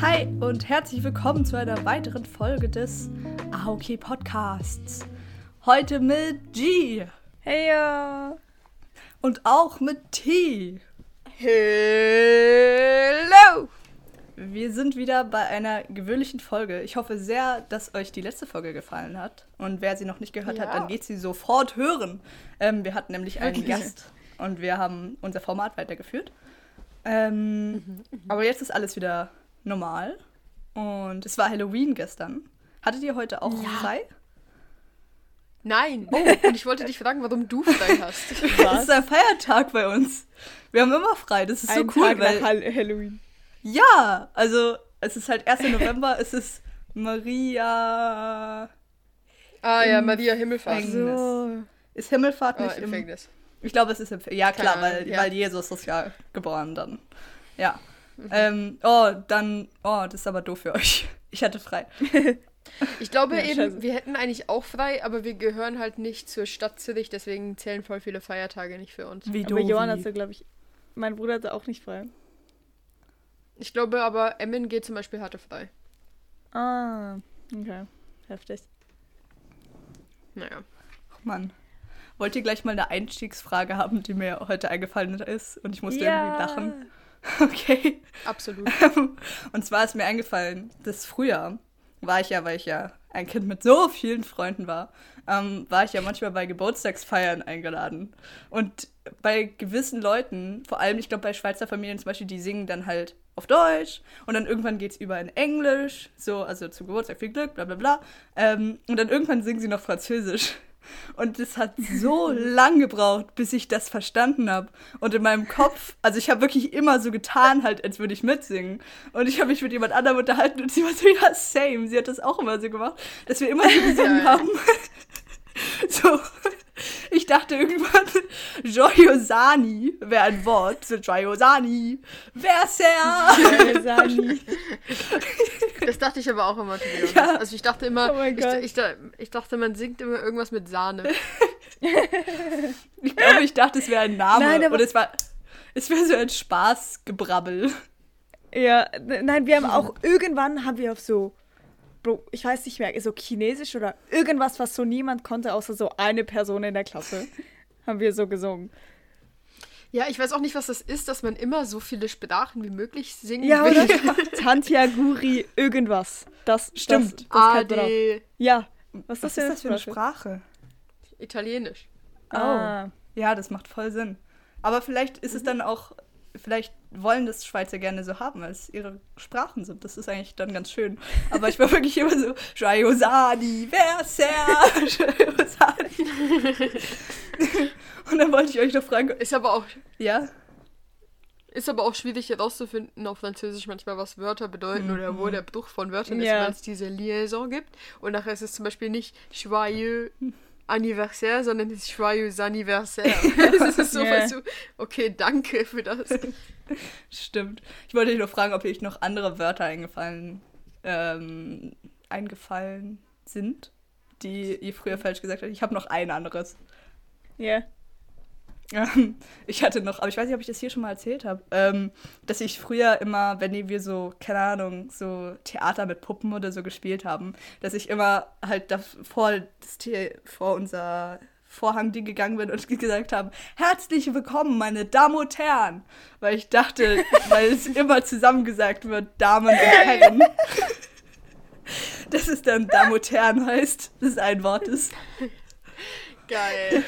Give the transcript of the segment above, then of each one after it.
Hi und herzlich willkommen zu einer weiteren Folge des AOK Podcasts. Heute mit G Hey ja. und auch mit T. Hello. Wir sind wieder bei einer gewöhnlichen Folge. Ich hoffe sehr, dass euch die letzte Folge gefallen hat. Und wer sie noch nicht gehört hat, Ja. dann geht sie sofort hören. Ähm, wir hatten nämlich einen Wirklich? Gast und wir haben unser Format weitergeführt. Ähm, aber jetzt ist alles wieder normal. Und es war Halloween gestern. Hattet ihr heute auch Ja. frei? Nein. Oh, und ich wollte dich fragen, warum du frei hast. Es ist ein Feiertag bei uns. Wir haben immer frei. Das ist so Ein cool, Tag weil nach Hall Halloween. ja, also es ist halt 1. November, es ist Maria Ah ja, Im Maria Himmelfahrt. So. ist Himmelfahrt Ah, nicht im Empfängnis. Ich glaube, es ist im Ja, klar, weil, ja. weil Jesus ist ja geboren dann. Ja. Ähm, oh, dann oh, das ist aber doof für euch. Ich hatte frei. Ich glaube Ja, eben, scheiße. wir hätten eigentlich auch frei, aber wir gehören halt nicht zur Stadt Zürich, deswegen zählen voll viele Feiertage nicht für uns. Wie Aber Johann hatte, glaube ich, mein Bruder hatte auch nicht frei. Ich glaube aber, Emmen geht zum Beispiel hatte frei. Ah, okay. Heftig. Naja. Ach Mann. Wollt ihr gleich mal eine Einstiegsfrage haben, die mir heute eingefallen ist und ich musste irgendwie lachen? Okay. Absolut. Und zwar ist mir eingefallen, das Frühjahr war ich ja, weil ich ja ein Kind mit so vielen Freunden war, ähm, war ich ja manchmal bei Geburtstagsfeiern eingeladen. Und bei gewissen Leuten, vor allem, ich glaube bei Schweizer Familien zum Beispiel, die singen dann halt auf Deutsch und dann irgendwann geht es über in Englisch, so, also zum Geburtstag viel Glück, bla bla bla. Ähm, und dann irgendwann singen sie noch Französisch. Und es hat so lang gebraucht, bis ich das verstanden habe. Und in meinem Kopf, also ich habe wirklich immer so getan, halt, als würde ich mitsingen. Und ich habe mich mit jemand anderem unterhalten und sie war so, ja, same. Sie hat das auch immer so gemacht, dass wir immer so gesungen haben. so. Ich dachte irgendwann, Joyosani wäre ein Wort. So, Joyosani. Verser. Sani. Das dachte ich aber auch immer. Ja. Also ich dachte immer, Oh ich, ich, ich dachte, man singt immer irgendwas mit Sahne. Ich glaube, ich dachte, es wäre ein Name. Nein, aber- und es war, es wäre so ein Spaßgebrabbel. Ja, nein, wir haben auch irgendwann haben wir auf so, ich weiß nicht mehr, so Chinesisch oder irgendwas, was so niemand konnte, außer so eine Person in der Klasse, haben wir so gesungen. Ja, ich weiß auch nicht, was das ist, dass man immer so viele Sprachen wie möglich singen Ja, will. oder? Tantiaguri, irgendwas. Das Stimmt. Das, das kennt man auch. AD, Ja. Was ist Was das, ist das für eine Sprache? Sprache? Italienisch. Ah. Ja, das macht voll Sinn. Aber vielleicht ist es dann auch, vielleicht wollen das Schweizer gerne so haben, weil es ihre Sprachen sind. Das ist eigentlich dann ganz schön. Aber ich war wirklich immer so, Joyosani, Verser, Joyosani. Und dann wollte ich euch noch fragen, Ist aber auch, ja? ist aber auch schwierig herauszufinden auf Französisch manchmal, was Wörter bedeuten oder wo der Bruch von Wörtern Ja. ist, weil es diese Liaison gibt. Und nachher ist es zum Beispiel nicht joyeux anniversaire, sondern es ist joyeux anniversaire. es ist so, Ja. weißt du, okay, danke für das. Stimmt. Ich wollte euch noch fragen, ob euch noch andere Wörter eingefallen, ähm, eingefallen sind, die ihr früher falsch gesagt habt. Ich habe noch ein anderes. Ja. Ähm, Ich hatte noch, aber ich weiß nicht, ob ich das hier schon mal erzählt habe, ähm, dass ich früher immer, wenn wir so, keine Ahnung, so Theater mit Puppen oder so gespielt haben, dass ich immer halt davor das The vor unser Vorhang gegangen bin und gesagt habe, herzlich willkommen, meine Damen und Herren. Weil ich dachte, weil es immer zusammengesagt wird, Damen und Herren. Dass es dann Damen und Herren heißt, das ist ein Wort ist. Geil.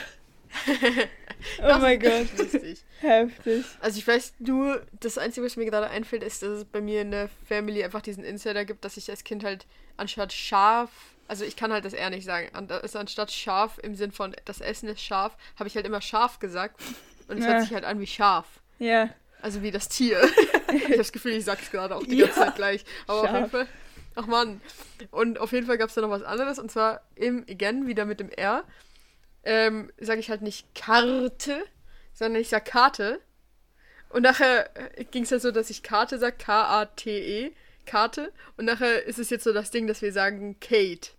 Oh mein Gott. lustig. Heftig. Also ich weiß nur, das Einzige, was mir gerade einfällt, ist, dass es bei mir in der Family einfach diesen Insider gibt, dass ich als Kind halt anstatt scharf, also ich kann halt das eher nicht sagen, also anstatt scharf im Sinn von das Essen ist scharf, habe ich halt immer scharf gesagt und es Ja. hört sich halt an wie scharf. Ja. Also wie das Tier. ich habe das Gefühl, ich sag's gerade auch die Ja. ganze Zeit gleich. Aber auf Scharf. jeden Fall. Ach Mann. Und auf jeden Fall gab es da noch was anderes. Und zwar im Again, wieder mit dem R. Ähm, sage ich halt nicht Karte, sondern ich sag Karte. Und nachher ging es halt so, dass ich Karte sag, K-A-T-E, Karte. Und nachher ist es jetzt so das Ding, dass wir sagen Kate.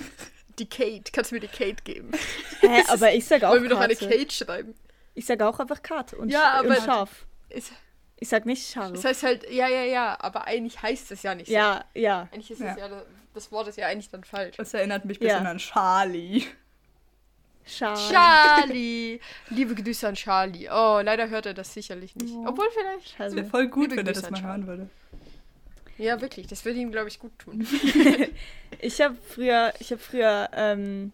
Die Kate. Kannst du mir die Kate geben? Hä, aber ich sag auch Wollen wir doch eine. Kate schreiben? Ich sag auch einfach Karte und, Ja, und scharf. Ist, Ich sag nicht scharf. Das heißt halt, ja, ja, ja, aber eigentlich heißt es ja nicht so. ja, ja. Eigentlich ist Ja. es ja, das Wort ist ja eigentlich dann falsch. Das erinnert mich ein Ja. bisschen an Charlie. Scharf. Charlie! Liebe Grüße an Charlie. Oh, leider hört er das sicherlich nicht. Oh. Obwohl vielleicht. Das wäre voll gut, Liebe wenn er das mal Charlie. hören würde. Ja, wirklich. Das würde ihm, glaube ich, gut tun. Ich habe früher, ich habe früher ähm,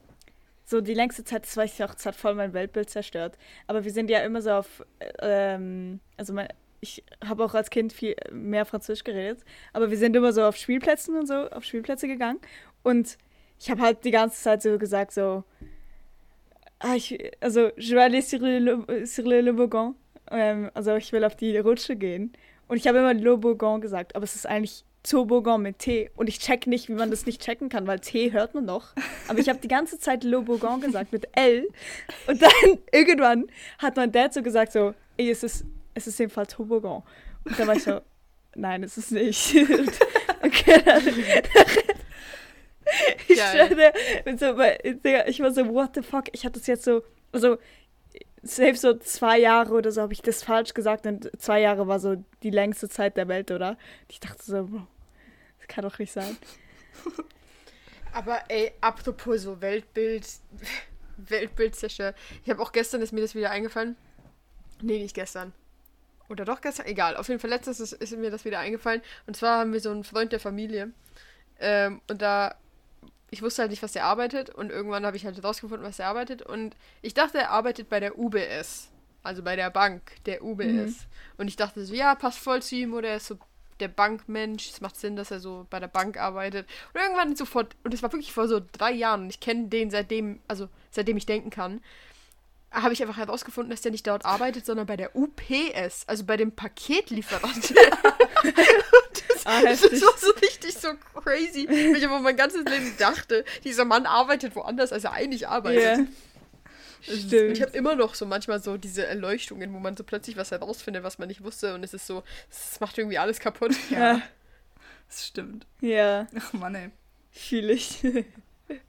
so die längste Zeit, das weiß ich auch, das hat voll mein Weltbild zerstört. Aber wir sind ja immer so auf, ähm, also mein, ich habe auch als Kind viel mehr Französisch geredet, aber wir sind immer so auf Spielplätzen und so, auf Spielplätze gegangen. Und ich habe halt die ganze Zeit so gesagt, so, ah, ich, also, je vais aller sur le, sur le Lobogan. Ähm, also, ich will auf die Rutsche gehen. Und ich habe immer Lobogan gesagt, aber es ist eigentlich Tobogan mit T. Und ich check nicht, wie man das nicht checken kann, weil T hört man noch. Aber ich habe die ganze Zeit Lobogan gesagt mit L. Und dann irgendwann hat mein Dad so gesagt, so, ey, es ist, es ist im Fall Tobogan. Und dann war ich so, nein, es ist nicht. Okay, dann, ich Digga, ich war so, what the fuck? Ich hatte das jetzt so, also, selbst so zwei Jahre oder so habe ich das falsch gesagt und zwei Jahre war so die längste Zeit der Welt, oder? Ich dachte so, Bro, das kann doch nicht sein. Aber ey, apropos so Weltbild, Weltbild zerstört. Ich habe auch gestern ist mir das wieder eingefallen. Nee, nicht gestern. Oder doch gestern? Egal. Auf jeden Fall letztes ist, ist mir das wieder eingefallen. Und zwar haben wir so einen Freund der Familie. Ähm, und da, ich wusste halt nicht, was der arbeitet. Und irgendwann habe ich halt rausgefunden, was er arbeitet. Und ich dachte, er arbeitet bei der UBS. Also bei der Bank der UBS. Und ich dachte so, ja, passt voll zu ihm. Oder er ist so der Bankmensch. Es macht Sinn, dass er so bei der Bank arbeitet. Und irgendwann sofort, und es war wirklich vor so drei Jahren. Und ich kenne den seitdem, also seitdem ich denken kann habe ich einfach herausgefunden, dass der nicht dort arbeitet, sondern bei der UPS, also bei dem Paketlieferant. Ah, das war so richtig so crazy, weil ich aber mein ganzes Leben dachte, dieser Mann arbeitet woanders, als er eigentlich arbeitet. Ja. Und ich Stimmt. habe immer noch so manchmal so diese Erleuchtungen, wo man so plötzlich was herausfindet, was man nicht wusste und es ist so, es macht irgendwie alles kaputt. Ja, Das stimmt. ja, Ach Mann, ey. fühle ich.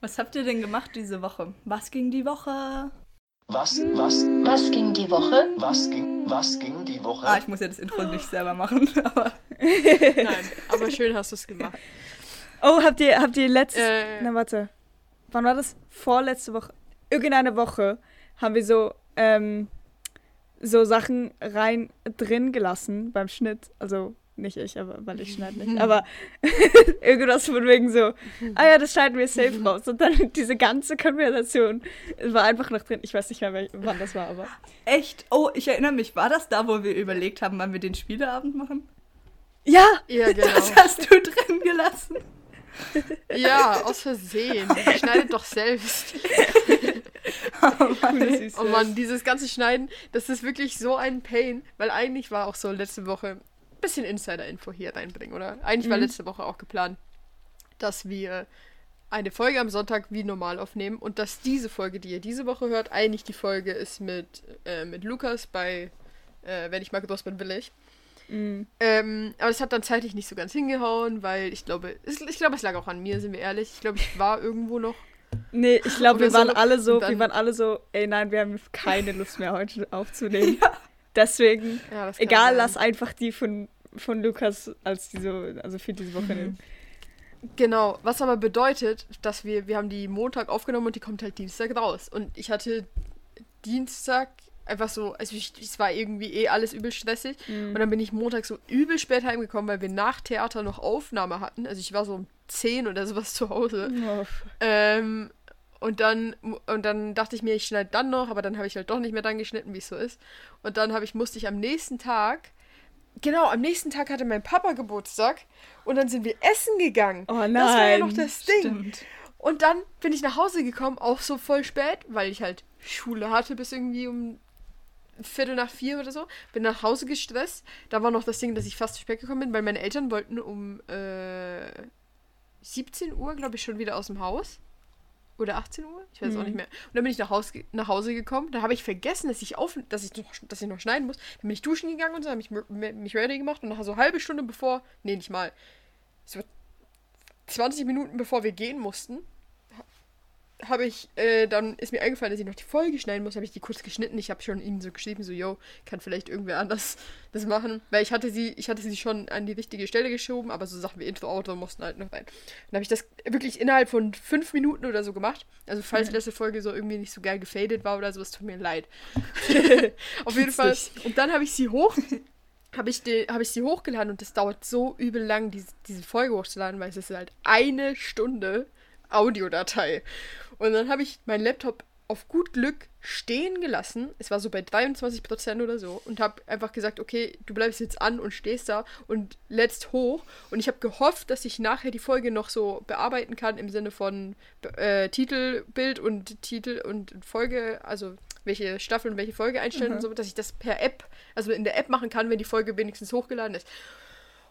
Was habt ihr denn gemacht diese Woche? Was ging die Woche? Was, was, Was ging die Woche? was ging, was ging die Woche? Ah, ich muss ja das Intro nicht selber machen, aber Nein, aber schön hast du es gemacht. Oh, habt ihr, habt ihr letztes. Äh. Na, warte. Wann war das? Vorletzte Woche. Irgendeine Woche haben wir so, ähm, so Sachen rein drin gelassen beim Schnitt. Also nicht ich, aber weil ich schneide nicht. Aber irgendwas von wegen so, ah ja, das schneiden wir safe raus. Und dann diese ganze Konversation war einfach noch drin. Ich weiß nicht mehr, wann das war, aber. echt. Oh, ich erinnere mich, war das da, wo wir überlegt haben, wann wir den Spieleabend machen? Ja! Ja, genau. Das hast du drin gelassen. Ja, aus Versehen. Schneidet doch selbst. Oh Mann. Oh Mann, dieses ganze Schneiden, das ist wirklich so ein Pain, weil eigentlich war auch so letzte Woche bisschen Insider-Info hier reinbringen, oder? Eigentlich war Mhm. letzte Woche auch geplant, dass wir eine Folge am Sonntag wie normal aufnehmen und dass diese Folge, die ihr diese Woche hört, eigentlich die Folge ist mit, äh, mit Lukas bei äh, Wenn ich mal groß bin, will ich. Mm. Ähm, aber es hat dann zeitlich nicht so ganz hingehauen, weil ich glaube, es, ich glaube, es lag auch an mir, sind wir ehrlich. Ich glaube, ich war irgendwo noch Nee, ich glaube, wir waren so. alle so, wir waren alle so, ey nein, wir haben keine Lust mehr heute aufzunehmen. Deswegen, Ja, egal, sein. lass einfach die von, von Lukas als diese, also für diese Woche nehmen. Genau, was aber bedeutet, dass wir, wir haben die Montag aufgenommen und die kommt halt Dienstag raus. Und ich hatte Dienstag einfach so, also ich, es war irgendwie eh alles übel stressig. Und dann bin ich Montag so übel spät heimgekommen, weil wir nach Theater noch Aufnahme hatten. Also ich war so um 10 oder sowas zu Hause. Oh, Ähm, und dann, und dann dachte ich mir, ich schneide dann noch, aber dann habe ich halt doch nicht mehr dann geschnitten, wie es so ist. Und dann habe ich, musste ich am nächsten Tag, genau, am nächsten Tag hatte mein Papa Geburtstag und dann sind wir essen gegangen. Oh nein. Das war ja noch das Ding. Stimmt. Und dann bin ich nach Hause gekommen, auch so voll spät, weil ich halt Schule hatte bis irgendwie um Viertel nach vier oder so. Bin nach Hause gestresst. Da war noch das Ding, dass ich fast zu spät gekommen bin, weil meine Eltern wollten um äh, 17 Uhr, glaube ich, schon wieder aus dem Haus. Oder 18 Uhr? Ich weiß auch nicht mehr. Und dann bin ich nach, Haus, ge- nach Hause gekommen. Da habe ich vergessen, dass ich, auf, dass, ich noch, dass ich noch schneiden muss. Dann bin ich duschen gegangen und so, habe ich mich ready gemacht. Und nach so eine halbe Stunde bevor, nee, nicht mal, so 20 Minuten bevor wir gehen mussten, habe ich, äh, dann ist mir eingefallen, dass ich noch die Folge schneiden muss, habe ich die kurz geschnitten. Ich habe schon ihnen so geschrieben, so, yo, kann vielleicht irgendwer anders das machen. Weil ich hatte sie, ich hatte sie schon an die richtige Stelle geschoben, aber so Sachen wie Intro, Auto mussten halt noch rein. Dann habe ich das wirklich innerhalb von fünf Minuten oder so gemacht. Also falls die letzte Folge so irgendwie nicht so geil gefadet war oder so, es tut mir leid. Auf jeden Fall. Und dann habe ich sie hoch habe ich, die- hab ich sie hochgeladen und das dauert so übel lang, diese, diese Folge hochzuladen, weil es ist halt eine Stunde Audiodatei. Und dann habe ich meinen Laptop auf gut Glück stehen gelassen. Es war so bei 23% oder so. Und habe einfach gesagt, okay, du bleibst jetzt an und stehst da und lädst hoch. Und ich habe gehofft, dass ich nachher die Folge noch so bearbeiten kann im Sinne von äh, Titelbild und Titel und Folge, also welche Staffel und welche Folge einstellen und so, dass ich das per App, also in der App machen kann, wenn die Folge wenigstens hochgeladen ist.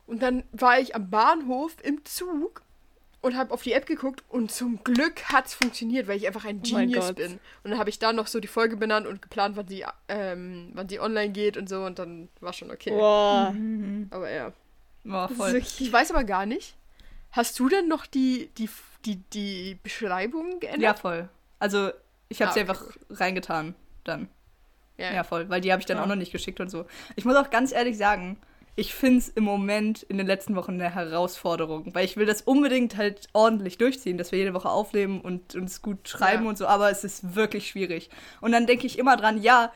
Und dann war ich am Bahnhof im Zug und habe auf die App geguckt und zum Glück hat es funktioniert, weil ich einfach ein Oh Genius Gott. bin. Und dann habe ich da noch so die Folge benannt und geplant, wann sie, ähm, wann sie online geht und so und dann war schon okay. Boah. Aber ja. Ist voll. Ich weiß aber gar nicht. Hast du denn noch die, die, die, die Beschreibung Ja, geändert? voll. Also, ich habe Ah, sie okay, einfach reingetan dann. Ja. Ja, voll. Weil die habe ich dann Ja. auch noch nicht geschickt und so. Ich muss auch ganz ehrlich sagen, ich finde es im Moment in den letzten Wochen eine Herausforderung, weil ich will das unbedingt halt ordentlich durchziehen, dass wir jede Woche aufnehmen und uns gut schreiben Ja. und so, aber es ist wirklich schwierig. Und dann denke ich immer dran, ja,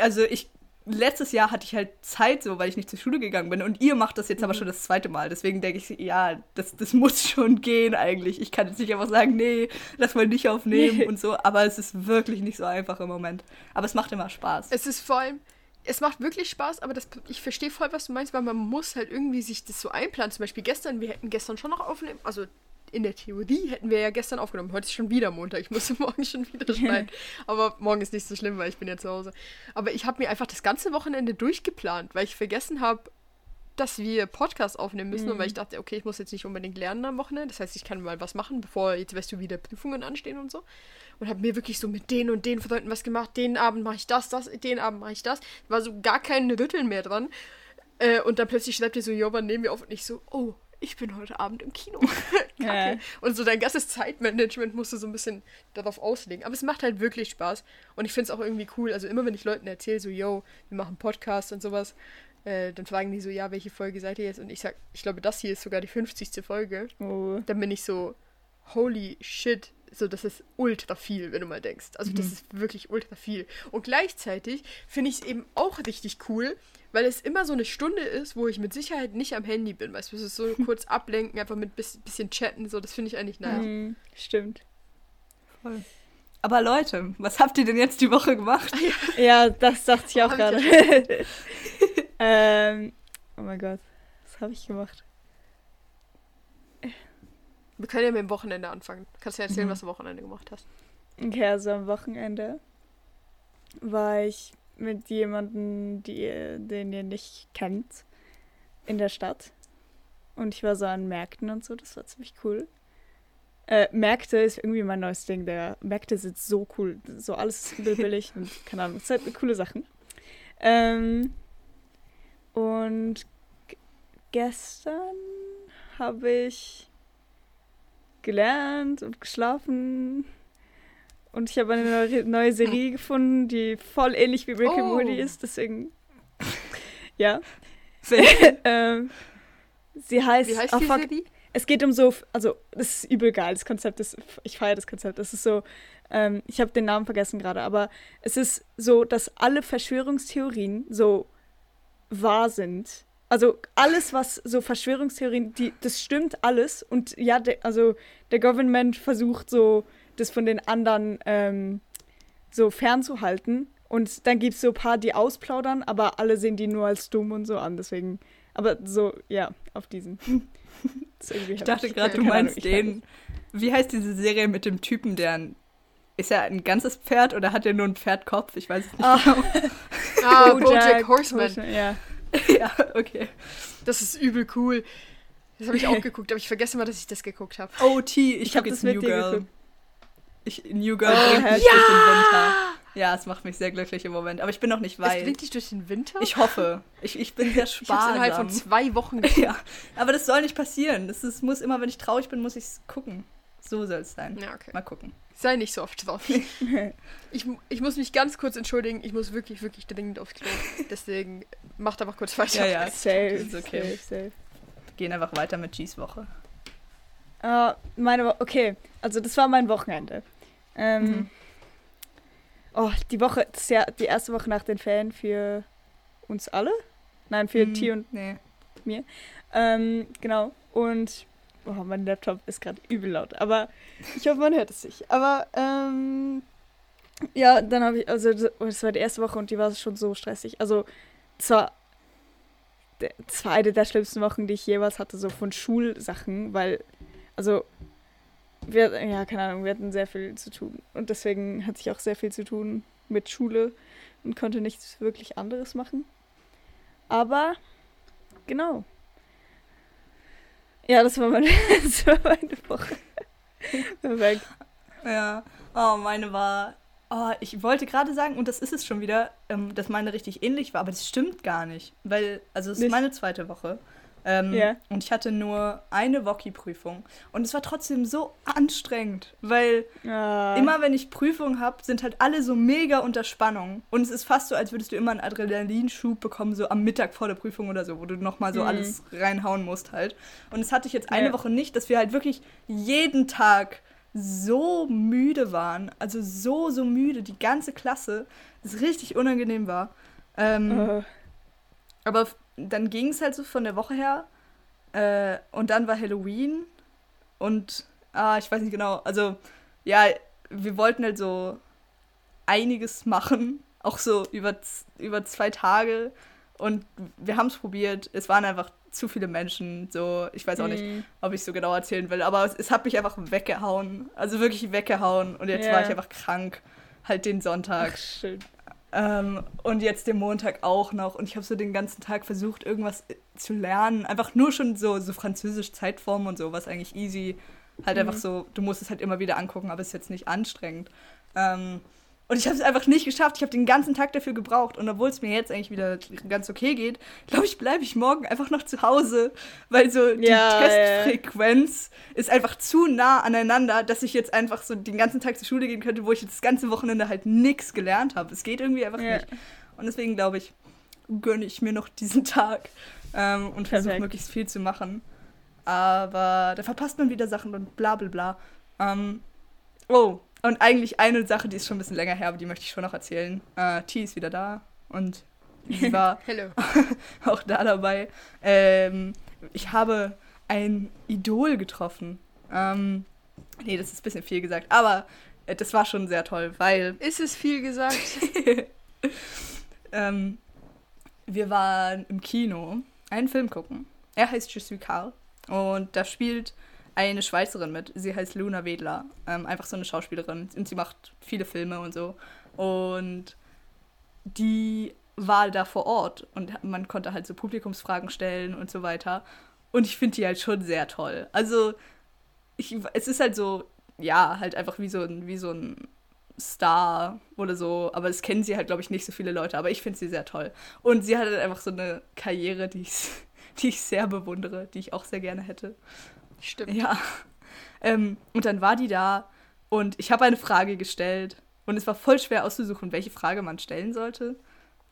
also ich letztes Jahr hatte ich halt Zeit so, weil ich nicht zur Schule gegangen bin und ihr macht das jetzt aber Mhm. schon das zweite Mal. Deswegen denke ich, ja, das, das muss schon gehen eigentlich. Ich kann jetzt nicht einfach sagen, nee, lass mal nicht aufnehmen Nee. und so, aber es ist wirklich nicht so einfach im Moment. Aber es macht immer Spaß. Es ist vor allem, es macht wirklich Spaß, aber das, ich verstehe voll, was du meinst, weil man muss halt irgendwie sich das so einplanen. Zum Beispiel gestern, wir hätten gestern schon noch aufnehmen, also in der Theorie hätten wir ja gestern aufgenommen. Heute ist schon wieder Montag. Ich musste morgen schon wieder schneiden. Aber morgen ist nicht so schlimm, weil ich bin ja zu Hause. Aber ich habe mir einfach das ganze Wochenende durchgeplant, weil ich vergessen habe, dass wir Podcast aufnehmen müssen und weil ich dachte, okay, ich muss jetzt nicht unbedingt lernen am Wochenende. Das heißt, ich kann mal was machen, bevor jetzt weißt du wieder Prüfungen anstehen und so. Und habe mir wirklich so mit den und den Freunden was gemacht. Den Abend mache ich das, das, den Abend mache ich das. War so gar kein Rütteln mehr dran. Äh, und dann plötzlich schreibt ihr so, jo, wann nehmen wir auf? Und ich so, oh, ich bin heute Abend im Kino. Ja. Und so dein ganzes Zeitmanagement musst du so ein bisschen darauf auslegen. Aber es macht halt wirklich Spaß. Und ich finde es auch irgendwie cool. Also immer wenn ich Leuten erzähle, so, yo, wir machen Podcast und sowas, äh, dann fragen die so, ja, welche Folge seid ihr jetzt? Und ich sag, ich glaube, das hier ist sogar die 50. Folge. Oh. Dann bin ich so, holy shit, so das ist ultra viel, wenn du mal denkst. Also das ist wirklich ultra viel. Und gleichzeitig finde ich es eben auch richtig cool, weil es immer so eine Stunde ist, wo ich mit Sicherheit nicht am Handy bin. Weißt du, es ist so kurz ablenken, einfach mit bis, bisschen chatten, so, das finde ich eigentlich nice. Mhm, stimmt. Voll. Aber Leute, was habt ihr denn jetzt die Woche gemacht? Ja, das dachte ich auch Hab gerade. ich ähm, oh mein Gott, was habe ich gemacht? Wir können ja mit dem Wochenende anfangen. Kannst du erzählen, Mhm. was du am Wochenende gemacht hast? Okay, also am Wochenende war ich mit jemandem, ihr- den ihr nicht kennt, in der Stadt. Und ich war so an Märkten und so, das war ziemlich cool. Äh, Märkte ist irgendwie mein neues Ding. Der Märkte sind so cool. So alles ist billig und keine Ahnung, es sind halt coole Sachen. Ähm, und gestern habe ich gelernt und geschlafen. Und ich habe eine neue, neue Serie gefunden, die voll ähnlich wie Rick and Oh. Morty ist. Deswegen, ja. Ähm, sie heißt, Wie heißt oh, die fuck, Serie? es geht um so, also das ist übel geil, das Konzept ist, ich feiere das Konzept, das ist so, ähm, ich habe den Namen vergessen gerade, aber es ist so, dass alle Verschwörungstheorien so wahr sind. Also alles, was so Verschwörungstheorien, die, das stimmt alles und ja, de, also der Government versucht so, das von den anderen ähm, so fernzuhalten und dann gibt es so ein paar, die ausplaudern, aber alle sehen die nur als dumm und so an, deswegen, aber so, ja, auf diesen. Ich dachte gerade, du meinst den. Wie heißt diese Serie mit dem Typen, der ein. Ist er ein ganzes Pferd oder hat er nur einen Pferdkopf? Ich weiß es nicht. Ah. genau. Ah, Bojack Bojack Horseman. Ja. ja, okay. Das ist übel cool. Das habe ich auch geguckt, aber ich vergesse mal, dass ich das geguckt habe. OT, ich, Ich guck hab jetzt das mit New dir Girl. geguckt. Ich, New Girl Oh, mich heftig. durch den Winter. Ja, es macht mich sehr glücklich im Moment. Aber ich bin noch nicht Es weit. bringt dich durch den Winter? Ich hoffe. Ich, ich bin sehr Ich habe es sparsam. innerhalb von zwei Wochen geguckt. ja, aber das soll nicht passieren. Das ist, muss immer, wenn ich traurig bin, muss ich es gucken. So soll es sein. Ja, okay. Mal gucken. Sei nicht so oft drauf. Ich, ich muss mich ganz kurz entschuldigen. Ich muss wirklich, wirklich dringend aufs Klo. Deswegen macht einfach kurz weiter. Ja, ja. Safe, ist okay. safe, safe. Gehen einfach weiter mit G's Woche. Äh, meine Wo okay, also das war mein Wochenende. Ähm, Mhm. Oh, die Woche, das ist ja die erste Woche nach den Ferien für uns alle. Nein, für Hm, T und Nee. ähm, genau. Und oh, mein Laptop ist gerade übel laut, aber ich hoffe, man hört es nicht. Aber ähm, ja, dann habe ich, also das das war die erste Woche und die war schon so stressig. Also es war, der- es war eine der schlimmsten Wochen, die ich jeweils hatte, so von Schulsachen, weil, also wir, ja, keine Ahnung, wir hatten sehr viel zu tun. Und deswegen hatte ich auch sehr viel zu tun mit Schule und konnte nichts wirklich anderes machen. Aber, genau. Ja, das war meine, das war meine Woche. Perfekt. Ja. Oh, meine war. Oh, ich wollte gerade sagen, und das ist es schon wieder, ähm, dass meine richtig ähnlich war, aber das stimmt gar nicht. Weil, also es ist Nicht? meine zweite Woche. Ähm, Ja. Und ich hatte nur eine Woki-Prüfung. Und es war trotzdem so anstrengend, weil Ah, immer wenn ich Prüfungen habe, sind halt alle so mega unter Spannung. Und es ist fast so, als würdest du immer einen Adrenalinschub bekommen, so am Mittag vor der Prüfung oder so, wo du nochmal so Mhm. alles reinhauen musst halt. Und das hatte ich jetzt eine Ja. Woche nicht, dass wir halt wirklich jeden Tag so müde waren. Also so, so müde, die ganze Klasse. Das richtig unangenehm war. Ähm, äh, aber dann ging es halt so von der Woche her. Äh, und dann war Halloween. Und, ah, ich weiß nicht genau. Also, ja, wir wollten halt so einiges machen. Auch so über, über zwei Tage. Und wir haben es probiert. Es waren einfach zu viele Menschen. So, ich weiß auch nicht, mm, ob ich so genau erzählen will. Aber es, es hat mich einfach weggehauen. Also wirklich weggehauen. Und jetzt Ja. war ich einfach krank. Halt den Sonntag. Ach, schön. Ähm, und jetzt den Montag auch noch. Und ich habe so den ganzen Tag versucht, irgendwas äh, zu lernen. Einfach nur schon so, so französisch Zeitformen und so, was eigentlich easy. Halt einfach Mhm. so, du musst es halt immer wieder angucken, aber es ist jetzt nicht anstrengend. Ähm, und ich habe es einfach nicht geschafft. Ich habe den ganzen Tag dafür gebraucht. Und obwohl es mir jetzt eigentlich wieder ganz okay geht, glaube ich, bleibe ich morgen einfach noch zu Hause. Weil so die Ja, ja. Testfrequenz ist einfach zu nah aneinander, dass ich jetzt einfach so den ganzen Tag zur Schule gehen könnte, wo ich jetzt das ganze Wochenende halt nichts gelernt habe. Es geht irgendwie einfach Ja. nicht. Und deswegen glaube ich, gönne ich mir noch diesen Tag ähm, und versuche möglichst viel zu machen. Aber da verpasst man wieder Sachen und bla bla bla. Ähm, oh, und eigentlich eine Sache, die ist schon ein bisschen länger her, aber die möchte ich schon noch erzählen. Äh, T ist wieder da und sie war auch da dabei. Ähm, ich habe ein Idol getroffen. Ähm, nee, das ist ein bisschen viel gesagt, aber äh, das war schon sehr toll, weil Ist es viel gesagt? ähm, wir waren im Kino einen Film gucken. Er heißt Je suis Karl und da spielt eine Schweizerin mit. Sie heißt Luna Wedler. Ähm, einfach so eine Schauspielerin und sie macht viele Filme und so. Und die war da vor Ort und man konnte halt so Publikumsfragen stellen und so weiter. Und ich finde die halt schon sehr toll. Also, ich, es ist halt so, ja, halt einfach wie so ein, wie so ein Star oder so, aber es kennen sie halt, glaube ich, nicht so viele Leute, aber ich finde sie sehr toll. Und sie hat halt einfach so eine Karriere, die ich, die ich sehr bewundere, die ich auch sehr gerne hätte. Stimmt. Ja. Ähm, und dann war die da und ich habe eine Frage gestellt und es war voll schwer auszusuchen, welche Frage man stellen sollte.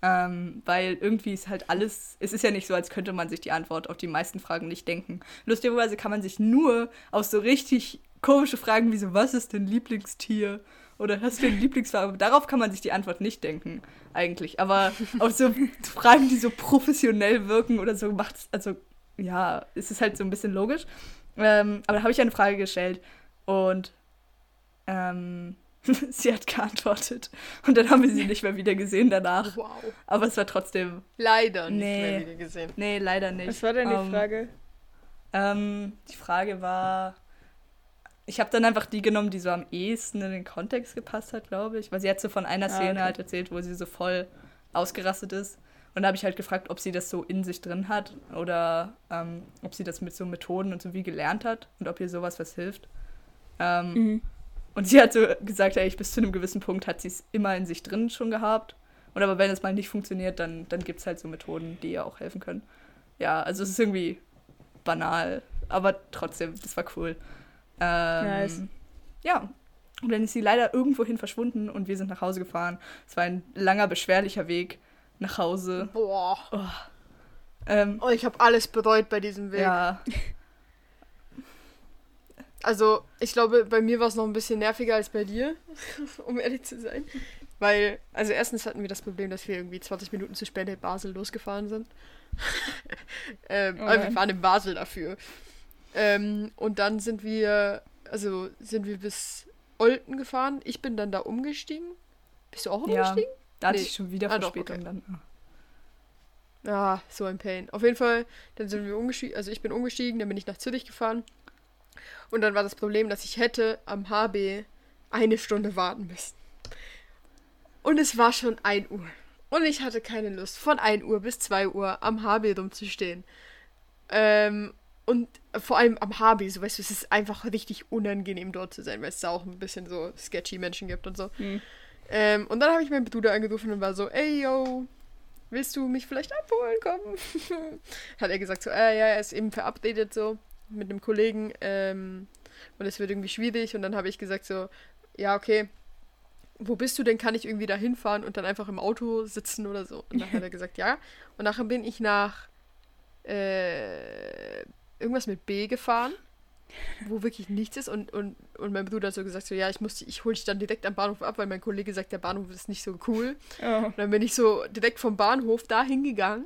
Ähm, weil irgendwie ist halt alles, es ist ja nicht so, als könnte man sich die Antwort auf die meisten Fragen nicht denken. Lustigerweise kann man sich nur aus so richtig komische Fragen wie so, was ist dein Lieblingstier? Oder hast du eine Lieblingsfarbe? Darauf kann man sich die Antwort nicht denken, eigentlich. Aber auf so Fragen, die so professionell wirken oder so, macht's, also ja, es ist halt so ein bisschen logisch. Ähm, aber da habe ich eine Frage gestellt und ähm, sie hat geantwortet. Und dann haben wir sie nicht mehr wieder gesehen danach. Wow. Aber es war trotzdem. Leider nicht Nee. mehr wieder gesehen. Nee, leider nicht. Was war denn die Ähm, Frage? Ähm, die Frage war. Ich habe dann einfach die genommen, die so am ehesten in den Kontext gepasst hat, glaube ich. Weil sie hat so von einer Ah, Szene okay. halt erzählt, wo sie so voll ausgerastet ist. Und da habe ich halt gefragt, ob sie das so in sich drin hat oder ähm, ob sie das mit so Methoden und so wie gelernt hat und ob ihr sowas was hilft. Ähm, Mhm. Und sie hat so gesagt, ey, bis zu einem gewissen Punkt hat sie es immer in sich drin schon gehabt. Und aber wenn es mal nicht funktioniert, dann, dann gibt es halt so Methoden, die ihr auch helfen können. Ja, also es ist irgendwie banal, aber trotzdem, das war cool. Ähm, Nice. Ja. Und dann ist sie leider irgendwohin verschwunden und wir sind nach Hause gefahren. Es war ein langer, beschwerlicher Weg nach Hause. Boah. Ähm, Oh, ich habe alles bereut bei diesem Weg. ja, Also, ich glaube, bei mir war es noch ein bisschen nerviger als bei dir, um ehrlich zu sein. Weil, also erstens hatten wir das Problem, dass wir irgendwie 20 Minuten zu spät in Basel losgefahren sind. ähm, Oh wir waren in Basel dafür. Ähm, und dann sind wir, also sind wir bis Olten gefahren. Ich bin dann da umgestiegen. Bist du auch Ja. Da hatte Nee. ich schon wieder Ah, doch, Verspätung okay. dann. Ah, so ein Pain. Auf jeden Fall, dann sind wir umgestiegen, also ich bin umgestiegen, dann bin ich nach Zürich gefahren. Und dann war das Problem, dass ich hätte am HB eine Stunde warten müssen. Und es war schon 1 Uhr. Und ich hatte keine Lust, von 1 Uhr bis 2 Uhr am HB rumzustehen. Ähm, und vor allem am HB, so weißt du, es ist einfach richtig unangenehm dort zu sein, weil es da auch ein bisschen so sketchy Menschen gibt und so. Hm. Ähm, und dann habe ich meinen Bruder angerufen und war so, ey yo, willst du mich vielleicht abholen kommen? Hat er gesagt so, äh, ja, er ist eben verabredet so mit einem Kollegen ähm, und es wird irgendwie schwierig und dann habe ich gesagt so, ja, okay, wo bist du denn? Kann ich irgendwie da hinfahren und dann einfach im Auto sitzen oder so? Und dann hat er gesagt, ja. Und nachher bin ich nach äh, irgendwas mit B gefahren, wo wirklich nichts ist und, und, und mein Bruder hat so gesagt, so ja, ich muss, ich hole dich dann direkt am Bahnhof ab, weil mein Kollege sagt, der Bahnhof ist nicht so cool. Oh. Und dann bin ich so direkt vom Bahnhof da hingegangen.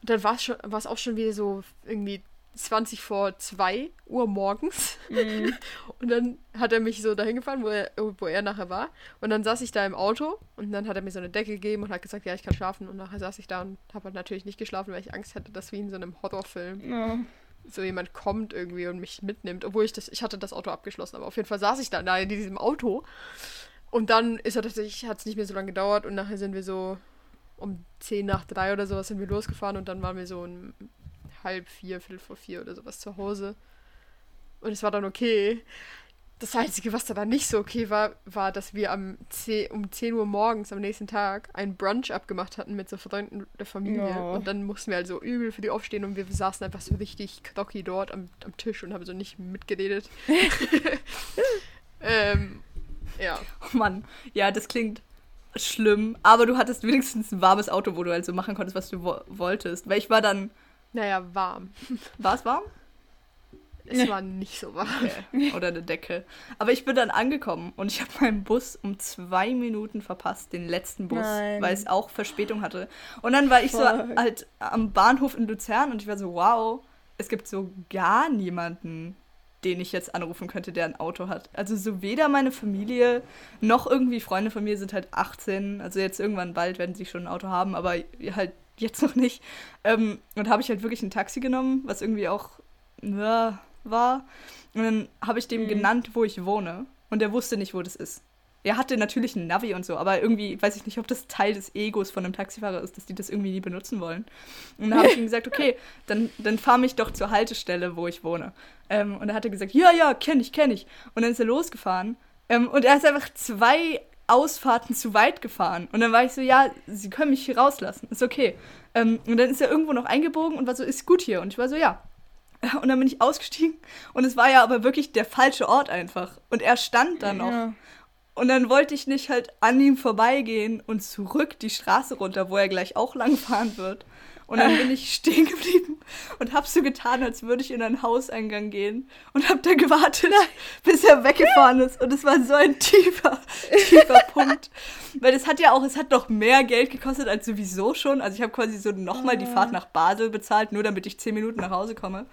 Und dann war es schon, war es auch schon wieder so irgendwie 20 vor 2 Uhr morgens. Mhm. Und dann hat er mich so dahin gefahren, wo er, wo er nachher war. Und dann saß ich da im Auto und dann hat er mir so eine Decke gegeben und hat gesagt, ja, ich kann schlafen. Und nachher saß ich da und habe halt natürlich nicht geschlafen, weil ich Angst hatte, dass wie in so einem Horrorfilm Oh. So jemand kommt irgendwie und mich mitnimmt. Obwohl ich das, ich hatte das Auto abgeschlossen, aber auf jeden Fall saß ich dann da in diesem Auto. Und dann ist er tatsächlich, hat es nicht mehr so lange gedauert und nachher sind wir so um 10 nach 3 oder sowas sind wir losgefahren und dann waren wir so um halb vier, viertel vor vier oder sowas zu Hause. Und es war dann okay. Das Einzige, was da dann nicht so okay war, war, dass wir am 10, um 10 Uhr morgens am nächsten Tag ein Brunch abgemacht hatten mit so Freunden der Familie. Ja. Und dann mussten wir also übel für die aufstehen und wir saßen einfach so richtig krocki dort am, am Tisch und haben so nicht mitgeredet. ähm, ja. Oh Mann, ja, das klingt schlimm, aber du hattest wenigstens ein warmes Auto, wo du halt so machen konntest, was du wo wolltest. Weil ich war dann, Naja, warm. war es warm? Es war nicht so warm. Okay. Oder eine Decke. Aber ich bin dann angekommen und ich habe meinen Bus um zwei Minuten verpasst, den letzten Bus, Nein. weil es auch Verspätung hatte. Und dann war ich so Fuck. halt am Bahnhof in Luzern und ich war so, wow, es gibt so gar niemanden, den ich jetzt anrufen könnte, der ein Auto hat. Also so weder meine Familie noch irgendwie Freunde von mir sind halt 18. Also jetzt irgendwann bald werden sie schon ein Auto haben, aber halt jetzt noch nicht. Ähm, und habe ich halt wirklich ein Taxi genommen, was irgendwie auch ja, war. Und dann habe ich dem Mhm. genannt, wo ich wohne. Und er wusste nicht, wo das ist. Er hatte natürlich einen Navi und so, aber irgendwie weiß ich nicht, ob das Teil des Egos von einem Taxifahrer ist, dass die das irgendwie nie benutzen wollen. Und dann habe ich ihm gesagt, okay, dann, dann fahr mich doch zur Haltestelle, wo ich wohne. Ähm, und da hat er gesagt, ja, ja, kenne ich, kenne ich. Und dann ist er losgefahren. Ähm, und er ist einfach zwei Ausfahrten zu weit gefahren. Und dann war ich so, ja, Sie können mich hier rauslassen, ist okay. Ähm, und dann ist er irgendwo noch eingebogen und war so, ist gut hier. Und ich war so, ja. Und dann bin ich ausgestiegen und es war ja aber wirklich der falsche Ort einfach. Und er stand da noch. Ja. Und dann wollte ich nicht halt an ihm vorbeigehen und zurück die Straße runter, wo er gleich auch lang fahren wird. Und dann bin ich stehen geblieben und hab so getan, als würde ich in einen Hauseingang gehen und hab da gewartet, bis er weggefahren ist. Und es war so ein tiefer, tiefer Punkt. Weil es hat ja auch, es hat noch mehr Geld gekostet als sowieso schon. Also ich habe quasi so nochmal die Fahrt nach Basel bezahlt, nur damit ich zehn Minuten nach Hause komme.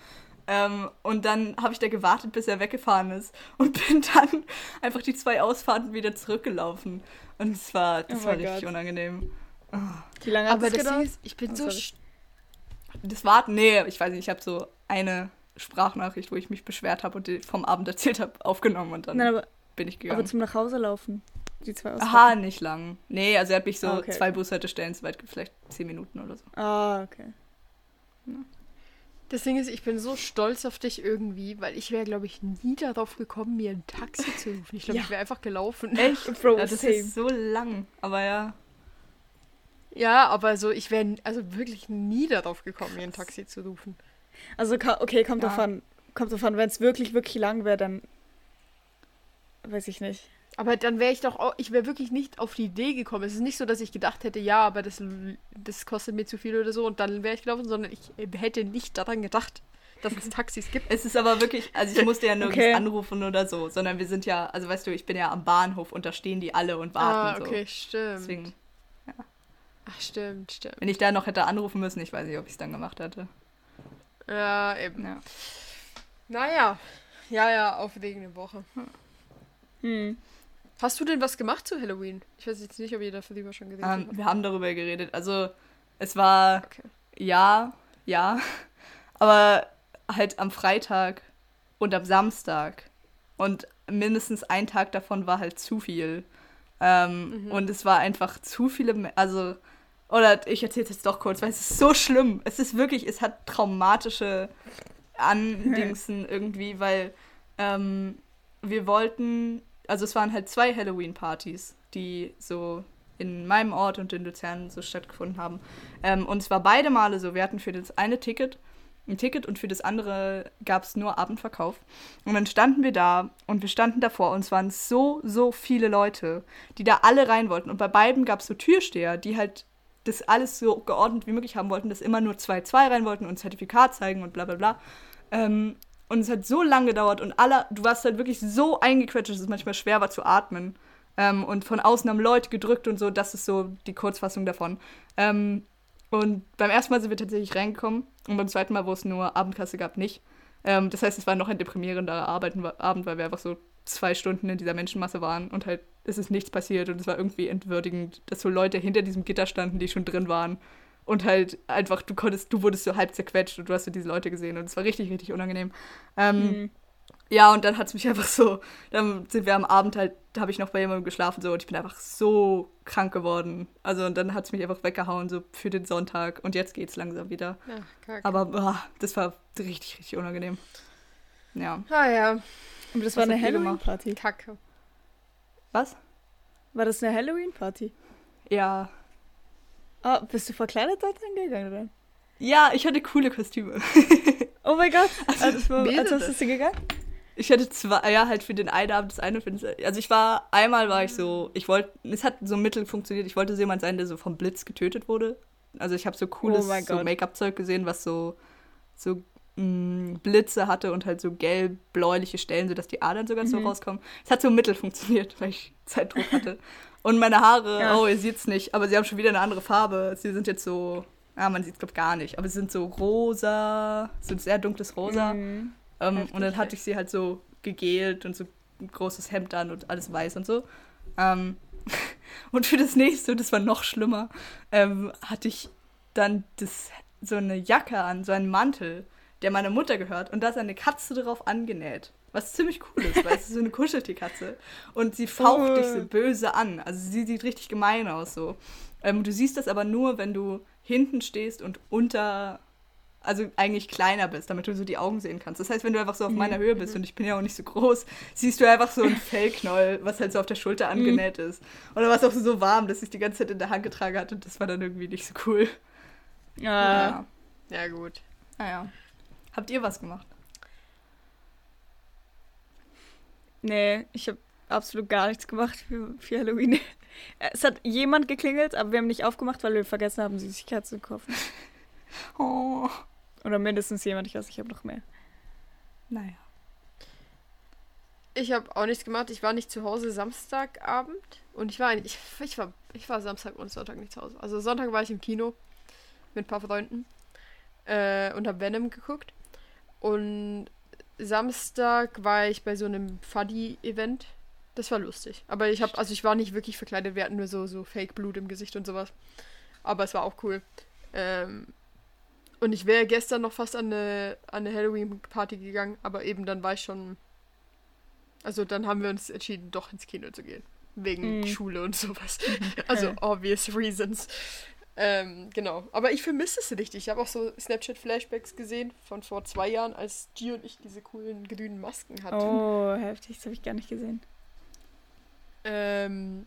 Ähm, und dann habe ich da gewartet, bis er weggefahren ist und bin dann einfach die zwei Ausfahrten wieder zurückgelaufen. Und es war, das Oh war richtig Gott. unangenehm. Wie lange hat Aber das das gedauert? ist, ich bin Oh, so sorry. Das Warten, nee, ich weiß nicht, ich habe so eine Sprachnachricht, wo ich mich beschwert habe und die vom Abend erzählt habe, aufgenommen und dann Nein, aber, bin ich aber gegangen. zum Nachhauselaufen. Die zwei Ausfahrten. Aha, nicht lang. Nee, also er hat mich so Ah, okay, zwei. Bushaltestellen zu weit, vielleicht zehn Minuten oder so. Ah, okay. Das Ding ist, ich bin so stolz auf dich irgendwie, weil ich wäre, glaube ich, nie darauf gekommen, mir ein Taxi zu rufen. Ich glaube, Ja. ich wäre einfach gelaufen. Echt? Bro, ja, das same. ist so lang, aber ja. Ja, aber so, ich wäre also wirklich nie darauf gekommen, mir ein Taxi zu rufen. Also, ka- okay, kommt Ja. an. Kommt an, wenn es wirklich, wirklich lang wäre, dann. Weiß ich nicht. Aber dann wäre ich doch auch, ich wäre wirklich nicht auf die Idee gekommen. Es ist nicht so, dass ich gedacht hätte, ja, aber das, das kostet mir zu viel oder so und dann wäre ich gelaufen, sondern ich hätte nicht daran gedacht, dass es Taxis gibt. Es ist aber wirklich, also ich musste ja nirgends Okay. anrufen oder so, sondern wir sind ja, also weißt du, ich bin ja am Bahnhof und da stehen die alle und warten Ah, okay, so. stimmt. Deswegen, Ach, stimmt, stimmt. wenn ich da noch hätte anrufen müssen, ich weiß nicht, ob ich es dann gemacht hätte. Ja, eben. Ja. Naja. Ja, ja, aufregende Woche. Hm. Hast du denn was gemacht zu Halloween? Ich weiß jetzt nicht, ob ihr dafür lieber schon gesehen Ähm, habt. wir haben darüber geredet. Also es war Okay. ja, ja, aber halt am Freitag und am Samstag und mindestens ein Tag davon war halt zu viel. Ähm, Mhm. Und es war einfach zu viele, also oder ich erzähle es jetzt doch kurz, weil es ist so schlimm. Es ist wirklich, es hat traumatische Andingsen irgendwie, weil ähm, wir wollten, also es waren halt zwei Halloween-Partys, die so in meinem Ort und in Luzern so stattgefunden haben. Ähm, und es war beide Male so, wir hatten für das eine Ticket ein Ticket und für das andere gab es nur Abendverkauf. Und dann standen wir da und wir standen davor und es waren so, so viele Leute, die da alle rein wollten. Und bei beiden gab es so Türsteher, die halt das alles so geordnet wie möglich haben wollten, dass immer nur zwei, zwei rein wollten und Zertifikat zeigen und bla bla bla. Ähm, und es hat so lange gedauert und alle, du warst halt wirklich so eingequetscht, dass es manchmal schwer war zu atmen. Ähm, und von außen haben Leute gedrückt und so, das ist so die Kurzfassung davon. Ähm, und beim ersten Mal sind wir tatsächlich reingekommen und beim zweiten Mal, wo es nur Abendkasse gab, nicht. Ähm, das heißt, es war noch ein deprimierender Abend, weil wir einfach so zwei Stunden in dieser Menschenmasse waren und halt es ist nichts passiert und es war irgendwie entwürdigend, dass so Leute hinter diesem Gitter standen, die schon drin waren und halt einfach, du konntest, du wurdest so halb zerquetscht und du hast so diese Leute gesehen und es war richtig, richtig unangenehm. Ähm, Hm. ja, und dann hat es mich einfach so, dann sind wir am Abend halt, da habe ich noch bei jemandem geschlafen so und ich bin einfach so krank geworden. Also und dann hat es mich einfach weggehauen so für den Sonntag und jetzt geht's langsam wieder. Kacke. Aber boah, das war richtig, richtig unangenehm. Ja. Ah ja, Aber das Was war eine? Halloween-Party. kacke. Was? War das eine Halloween-Party? Ja. Ah, bist du verkleidet dort hingegangen dann? Ja, ich hatte coole Kostüme. Oh mein Gott. Also, das war, Wie als ist was du gegangen? Ich hatte zwei, ja, halt für den einen Abend das eine, für das, also ich war, einmal war ich so, ich wollte, es hat so mittel funktioniert, ich wollte so jemand sein, der so vom Blitz getötet wurde. Also ich habe so cooles Oh so. Make-up-Zeug gesehen, was so, so mh, Blitze hatte und halt so gelb-bläuliche Stellen, sodass die Adern so ganz so Mhm. rauskommen. Es hat so mittel funktioniert, weil ich Zeitdruck hatte. Und meine Haare, Ja. oh, ihr seht's nicht, aber sie haben schon wieder eine andere Farbe. Sie sind jetzt so, ah, man sieht's glaube gar nicht, aber sie sind so rosa, so ein sehr dunkles Rosa. Mhm. Ähm, und dann hatte ich sie halt so gegelt und so ein großes Hemd an und alles weiß und so. Ähm, und für das nächste, das war noch schlimmer, ähm, hatte ich dann das, so eine Jacke an, so einen Mantel, der meiner Mutter gehört. Und da ist eine Katze drauf angenäht. Was ziemlich cool ist, weil es ist so eine Kuscheltierkatze. Und sie faucht Oh. dich so böse an. Also sie sieht richtig gemein aus so. Ähm, du siehst das aber nur, wenn du hinten stehst und unter also eigentlich kleiner bist, damit du so die Augen sehen kannst. Das heißt, wenn du einfach so auf meiner Höhe bist und ich bin ja auch nicht so groß, siehst du einfach so ein Fellknäuel, was halt so auf der Schulter angenäht ist. War es auch so warm, dass ich die ganze Zeit in der Hand getragen hatte und das war dann irgendwie nicht so cool. Ah, Ja. Ja, gut. Naja. Habt ihr was gemacht? Nee, ich habe absolut gar nichts gemacht für, für Halloween. Es hat jemand geklingelt, aber wir haben nicht aufgemacht, weil wir vergessen haben, Süßigkeiten zu kaufen. Oh. Oder mindestens jemand, ich weiß, ich habe noch mehr. Naja. Ich habe auch nichts gemacht. Ich war nicht zu Hause Samstagabend. Und ich war eigentlich, ich, ich war, ich war Samstag und Sonntag nicht zu Hause. Also Sonntag war ich im Kino mit ein paar Freunden äh, und habe Venom geguckt. Und Samstag war ich bei so einem Fuddy-Event. Das war lustig. Aber ich habe, also ich war nicht wirklich verkleidet. Wir hatten nur so, so Fake-Blut im Gesicht und sowas. Aber es war auch cool. Ähm, und ich wäre gestern noch fast an eine, an eine Halloween-Party gegangen, aber eben dann war ich schon. Also dann haben wir uns entschieden, doch ins Kino zu gehen. Wegen Mhm. Schule und sowas. Also obvious reasons. Ähm, genau. Aber ich vermisse es richtig. Ich habe auch so Snapchat-Flashbacks gesehen von vor zwei Jahren, als G und ich diese coolen grünen Masken hatten. Oh, heftig, das habe ich gar nicht gesehen. Ähm,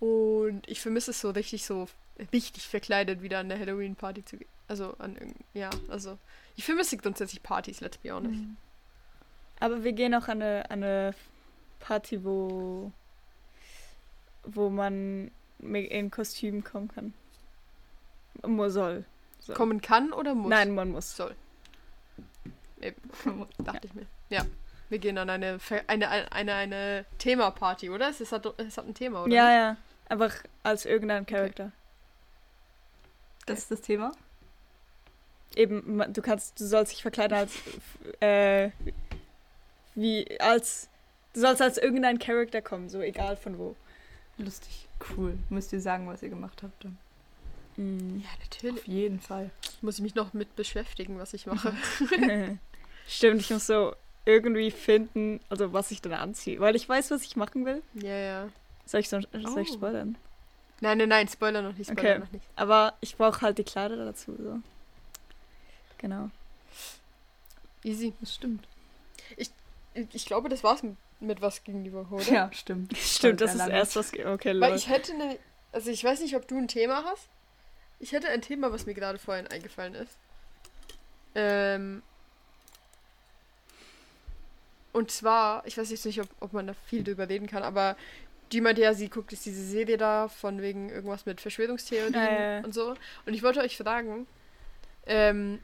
und ich vermisse es so richtig so richtig verkleidet wieder an der Halloween-Party zu gehen. Also an irgend- ja, also ich vermisse grundsätzlich Partys, let's be honest. Aber wir gehen auch an eine, an eine Party, wo wo man in Kostüm kommen kann. Muss soll. So. Kommen kann oder muss? Nein, man muss. Soll. Eben, dachte ich mir. Ja. Wir gehen an eine, eine, eine, eine, eine Themaparty, oder? Es hat, es hat ein Thema, oder? Ja, ja. Einfach als irgendein Charakter. Das ist das Thema. Eben, du kannst, du sollst dich verkleiden als äh, wie als du sollst als irgendein Charakter kommen, so egal von wo. Lustig. Cool. Müsst ihr sagen, was ihr gemacht habt dann. Ja, natürlich. Auf jeden Fall. Muss ich mich noch mit beschäftigen, was ich mache. Stimmt, ich muss so irgendwie finden, also was ich dann anziehe, weil ich weiß, was ich machen will. ja, ja. Soll ich so soll ich Oh. spoilern? Nein, nein, nein, Spoiler noch nicht, Spoiler Okay. noch nicht. Aber ich brauche halt die Kleider dazu, so. Genau. Easy. Das stimmt. Ich, ich glaube, das war's mit, was gegen die Woche, oder? Ja, stimmt. Stimmt, das ist erst was. Okay, Weil ich hätte eine. Also ich weiß nicht, ob du ein Thema hast. Ich hätte ein Thema, was mir gerade vorhin eingefallen ist. Ähm. Und zwar, ich weiß jetzt nicht, ob, ob man da viel drüber reden kann, aber die meinte ja, sie guckt jetzt diese Serie da von wegen irgendwas mit Verschwörungstheorien ja. und so. Und ich wollte euch fragen, ähm,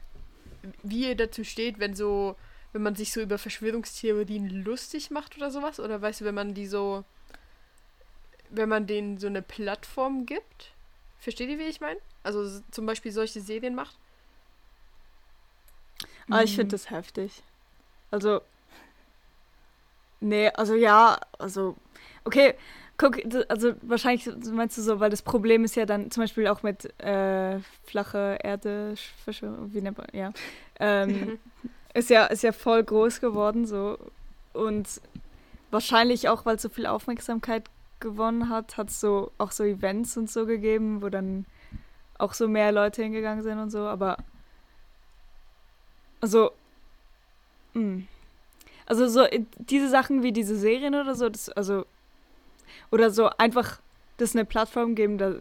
wie ihr dazu steht, wenn so, wenn man sich so über Verschwörungstheorien lustig macht oder sowas, oder weißt du, wenn man die so, wenn man denen so eine Plattform gibt. Versteht ihr, wie ich meine? Also zum Beispiel solche Serien macht. Ah, ich finde das heftig. Also. Nee, also ja, also. Okay, guck, also wahrscheinlich meinst du so, weil das Problem ist ja dann zum Beispiel auch mit äh, flache Erde, Verschwörung, wie nennt man, ja. Ähm, ist ja, ist ja voll groß geworden so. Und wahrscheinlich auch, weil es so viel Aufmerksamkeit gewonnen hat, hat es so auch so Events und so gegeben, wo dann auch so mehr Leute hingegangen sind und so, aber also mh. also so äh, diese Sachen wie diese Serien oder so, das, also oder so einfach das eine Plattform geben, da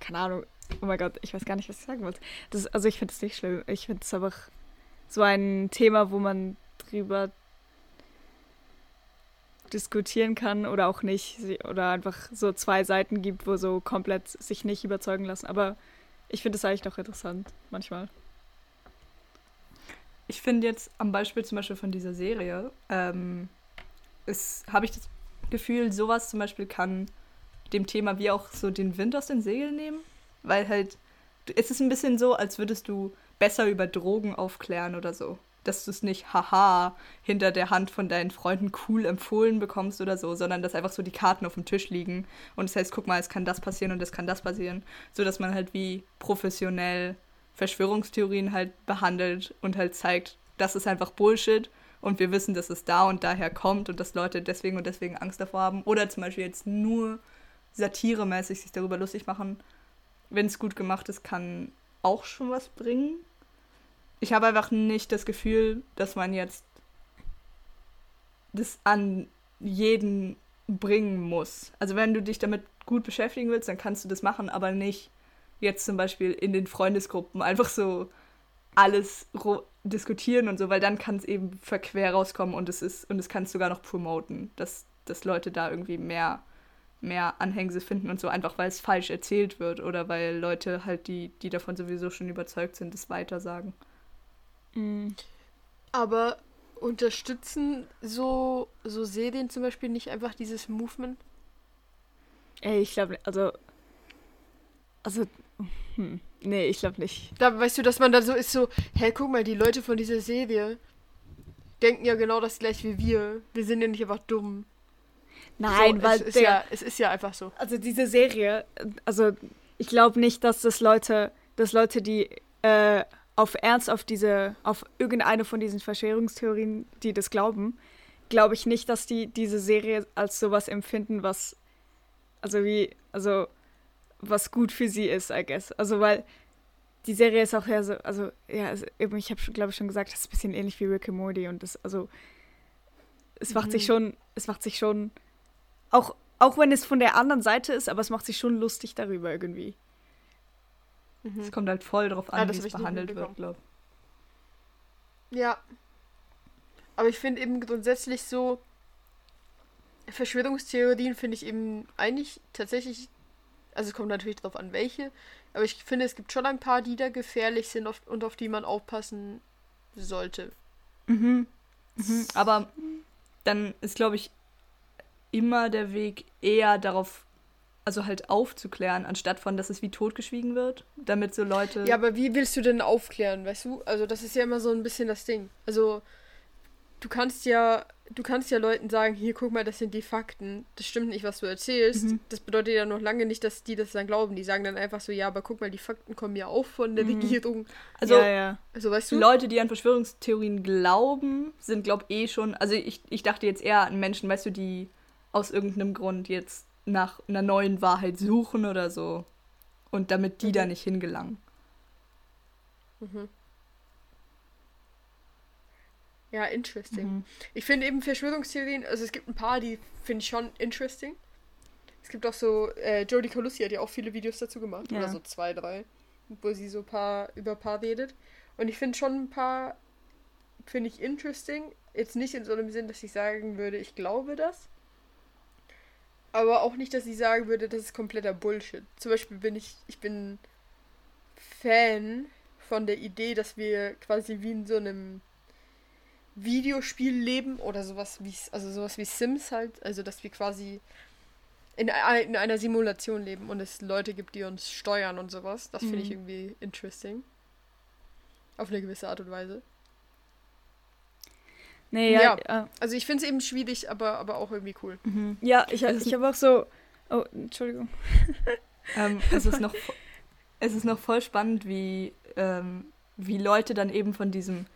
keine Ahnung, oh mein Gott, ich weiß gar nicht, was ich sagen wollte. Das, also ich finde es nicht schlimm, ich finde es einfach so ein Thema, wo man drüber diskutieren kann oder auch nicht oder einfach so zwei Seiten gibt, wo so komplett sich nicht überzeugen lassen. Aber ich finde es eigentlich doch interessant manchmal. Ich finde jetzt am Beispiel zum Beispiel von dieser Serie, ähm, habe ich das Gefühl, sowas zum Beispiel kann dem Thema wie auch so den Wind aus den Segeln nehmen, weil halt es ist ein bisschen so, als würdest du besser über Drogen aufklären oder so. Dass du es nicht haha hinter der Hand von deinen Freunden cool empfohlen bekommst oder so, sondern dass einfach so die Karten auf dem Tisch liegen und es heißt, guck mal, es kann das passieren und es kann das passieren, so dass man halt wie professionell Verschwörungstheorien halt behandelt und halt zeigt, das ist einfach Bullshit und wir wissen, dass es da und daher kommt und dass Leute deswegen und deswegen Angst davor haben. Oder zum Beispiel jetzt nur satiremäßig sich darüber lustig machen. Wenn es gut gemacht ist, kann auch schon was bringen. Ich habe einfach nicht das Gefühl, dass man jetzt das an jeden bringen muss. Also wenn du dich damit gut beschäftigen willst, dann kannst du das machen, aber nicht jetzt zum Beispiel in den Freundesgruppen einfach so alles diskutieren und so, weil dann kann es eben verquer rauskommen und es ist und es kannst sogar noch promoten, dass, dass Leute da irgendwie mehr mehr Anhängsel finden und so, einfach weil es falsch erzählt wird oder weil Leute halt, die, die davon sowieso schon überzeugt sind, es weitersagen. Aber unterstützen so, so Serien zum Beispiel nicht einfach dieses Movement? Ey, ich glaube, also. Also. Hm, nee, ich glaube nicht. Da weißt du, dass man da so ist, so, hä, guck mal, die Leute von dieser Serie denken ja genau das gleich wie wir. Wir sind ja nicht einfach dumm. Nein, so, weil es ist, der, ja, es ist ja einfach so. also diese Serie, also ich glaube nicht, dass das Leute, dass Leute, die äh, auf Ernst auf diese, auf irgendeine von diesen Verschwörungstheorien, die das glauben, glaube ich nicht, dass die diese Serie als sowas empfinden, was, also wie, also was gut für sie ist, I guess. Also weil die Serie ist auch ja so, also ja, ich habe glaube ich schon gesagt, das ist ein bisschen ähnlich wie Rick and Morty und das, also es macht sich Mhm. schon, es macht sich schon auch, auch wenn es von der anderen Seite ist, aber es macht sich schon lustig darüber irgendwie. Mhm. Es kommt halt voll drauf an, das wie es ich behandelt wird, glaube Ja. Aber ich finde eben grundsätzlich so, Verschwörungstheorien finde ich eben eigentlich tatsächlich, also es kommt natürlich darauf an, welche, aber ich finde, es gibt schon ein paar, die da gefährlich sind auf, und auf die man aufpassen sollte. Mhm. Mhm. Aber dann ist, glaube ich, immer der Weg eher darauf, also halt aufzuklären, anstatt von, dass es wie totgeschwiegen wird, damit so Leute. Ja, aber wie willst du denn aufklären, weißt du? Also das ist ja immer so ein bisschen das Ding. Also du kannst ja, du kannst ja Leuten sagen, hier guck mal, das sind die Fakten. Das stimmt nicht, was du erzählst. Mhm. Das bedeutet ja noch lange nicht, dass die das dann glauben. Die sagen dann einfach so, ja, aber guck mal, die Fakten kommen ja auch von der Mhm. Regierung. also ja, ja. Also weißt du? Leute, die an Verschwörungstheorien glauben, sind, glaube ich, eh schon. Also ich, ich dachte jetzt eher an Menschen, weißt du, die aus irgendeinem Grund jetzt nach einer neuen Wahrheit suchen oder so. Und damit die Mhm. da nicht hingelangen. Mhm. Ja, interesting. Mhm. Ich finde eben Verschwörungstheorien, also es gibt ein paar, die finde ich schon interesting. Es gibt auch so, äh, Jodie Colussi hat ja auch viele Videos dazu gemacht, Ja. oder so zwei, drei, wo sie so paar, über ein paar redet. Und ich finde schon ein paar, finde ich interesting. Jetzt nicht in so einem Sinn, dass ich sagen würde, ich glaube das. Aber auch nicht, dass ich sagen würde, das ist kompletter Bullshit. Zum Beispiel bin ich, ich bin Fan von der Idee, dass wir quasi wie in so einem Videospiel leben oder sowas wie also sowas wie Sims halt, also dass wir quasi in, in einer Simulation leben und es Leute gibt, die uns steuern und sowas. Das finde ich Mhm. irgendwie interesting. Auf eine gewisse Art und Weise. Nee, ja. Ja. Also ich finde es eben schwierig, aber, aber auch irgendwie cool. Mhm. ja ich, ich habe auch so. Oh, Entschuldigung. Ähm, es, ist noch, es ist noch voll spannend, wie, ähm, wie Leute dann eben von diesem,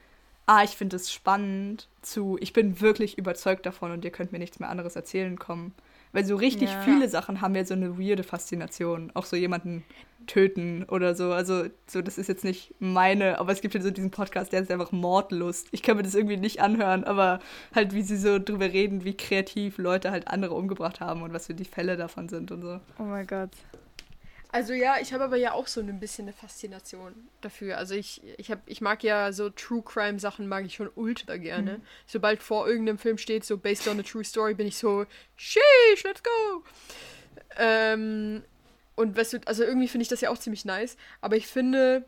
ah, ich finde es spannend, zu, ich bin wirklich überzeugt davon und ihr könnt mir nichts mehr anderes erzählen kommen. Weil so richtig Ja. viele Sachen haben ja so eine weirde Faszination. Auch so jemanden töten oder so. Also, so, das ist jetzt nicht meine, aber es gibt ja so diesen Podcast, der ist einfach Mordlust. Ich kann mir das irgendwie nicht anhören, aber halt, wie sie so drüber reden, wie kreativ Leute halt andere umgebracht haben und was für die Fälle davon sind und so. Oh mein Gott. Also ja, ich habe aber ja auch so ein bisschen eine Faszination dafür. Also ich, ich, hab, ich mag ja so True Crime Sachen mag ich schon ultra gerne. Sobald vor irgendeinem Film steht, so based on a true story, bin ich so, sheesh, let's go. Ähm, und weißt du, also irgendwie finde ich das ja auch ziemlich nice. Aber ich finde,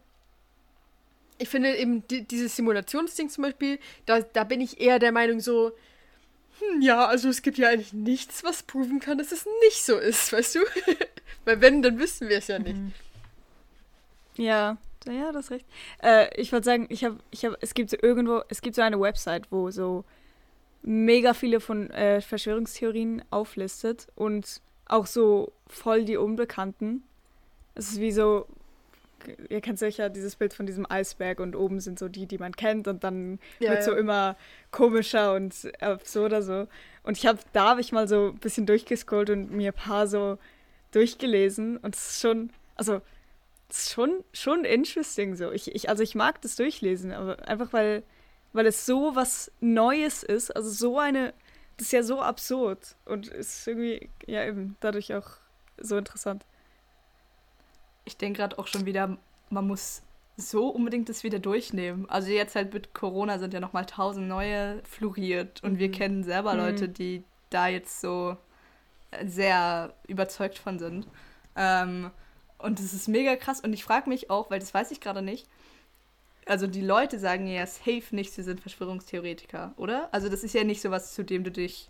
ich finde eben die, dieses Simulationsding zum Beispiel, da, da bin ich eher der Meinung so, hm, ja, also es gibt ja eigentlich nichts, was proven kann, dass es nicht so ist, weißt du? Weil wenn, dann wüssten wir es ja nicht. Ja, ja, das ist recht. Äh, ich wollte sagen, ich habe, ich habe, es gibt so irgendwo, es gibt so eine Website, wo so mega viele von äh, Verschwörungstheorien auflistet und auch so voll die Unbekannten. Es ist wie so, ihr kennt sicher dieses Bild von diesem Eisberg und oben sind so die, die man kennt und dann Ja, wird so ja. immer komischer und absurder so. Und ich habe, da habe ich mal so ein bisschen durchgescrollt und mir ein paar so durchgelesen und es ist schon, also es ist schon, schon interesting so. Ich, ich, also ich mag das durchlesen, aber einfach weil, weil es so was Neues ist, also so eine, das ist ja so absurd und ist irgendwie, ja eben, dadurch auch so interessant. Ich denke gerade auch schon wieder, man muss so unbedingt das wieder durchnehmen. Also jetzt halt mit Corona sind ja nochmal tausend neue floriert und wir Mhm. kennen selber Mhm. Leute, die da jetzt so sehr überzeugt von sind. Ähm, und das ist mega krass und ich frage mich auch, weil das weiß ich gerade nicht, also die Leute sagen ja safe nicht, sie sind Verschwörungstheoretiker, oder? Also das ist ja nicht sowas, zu dem du dich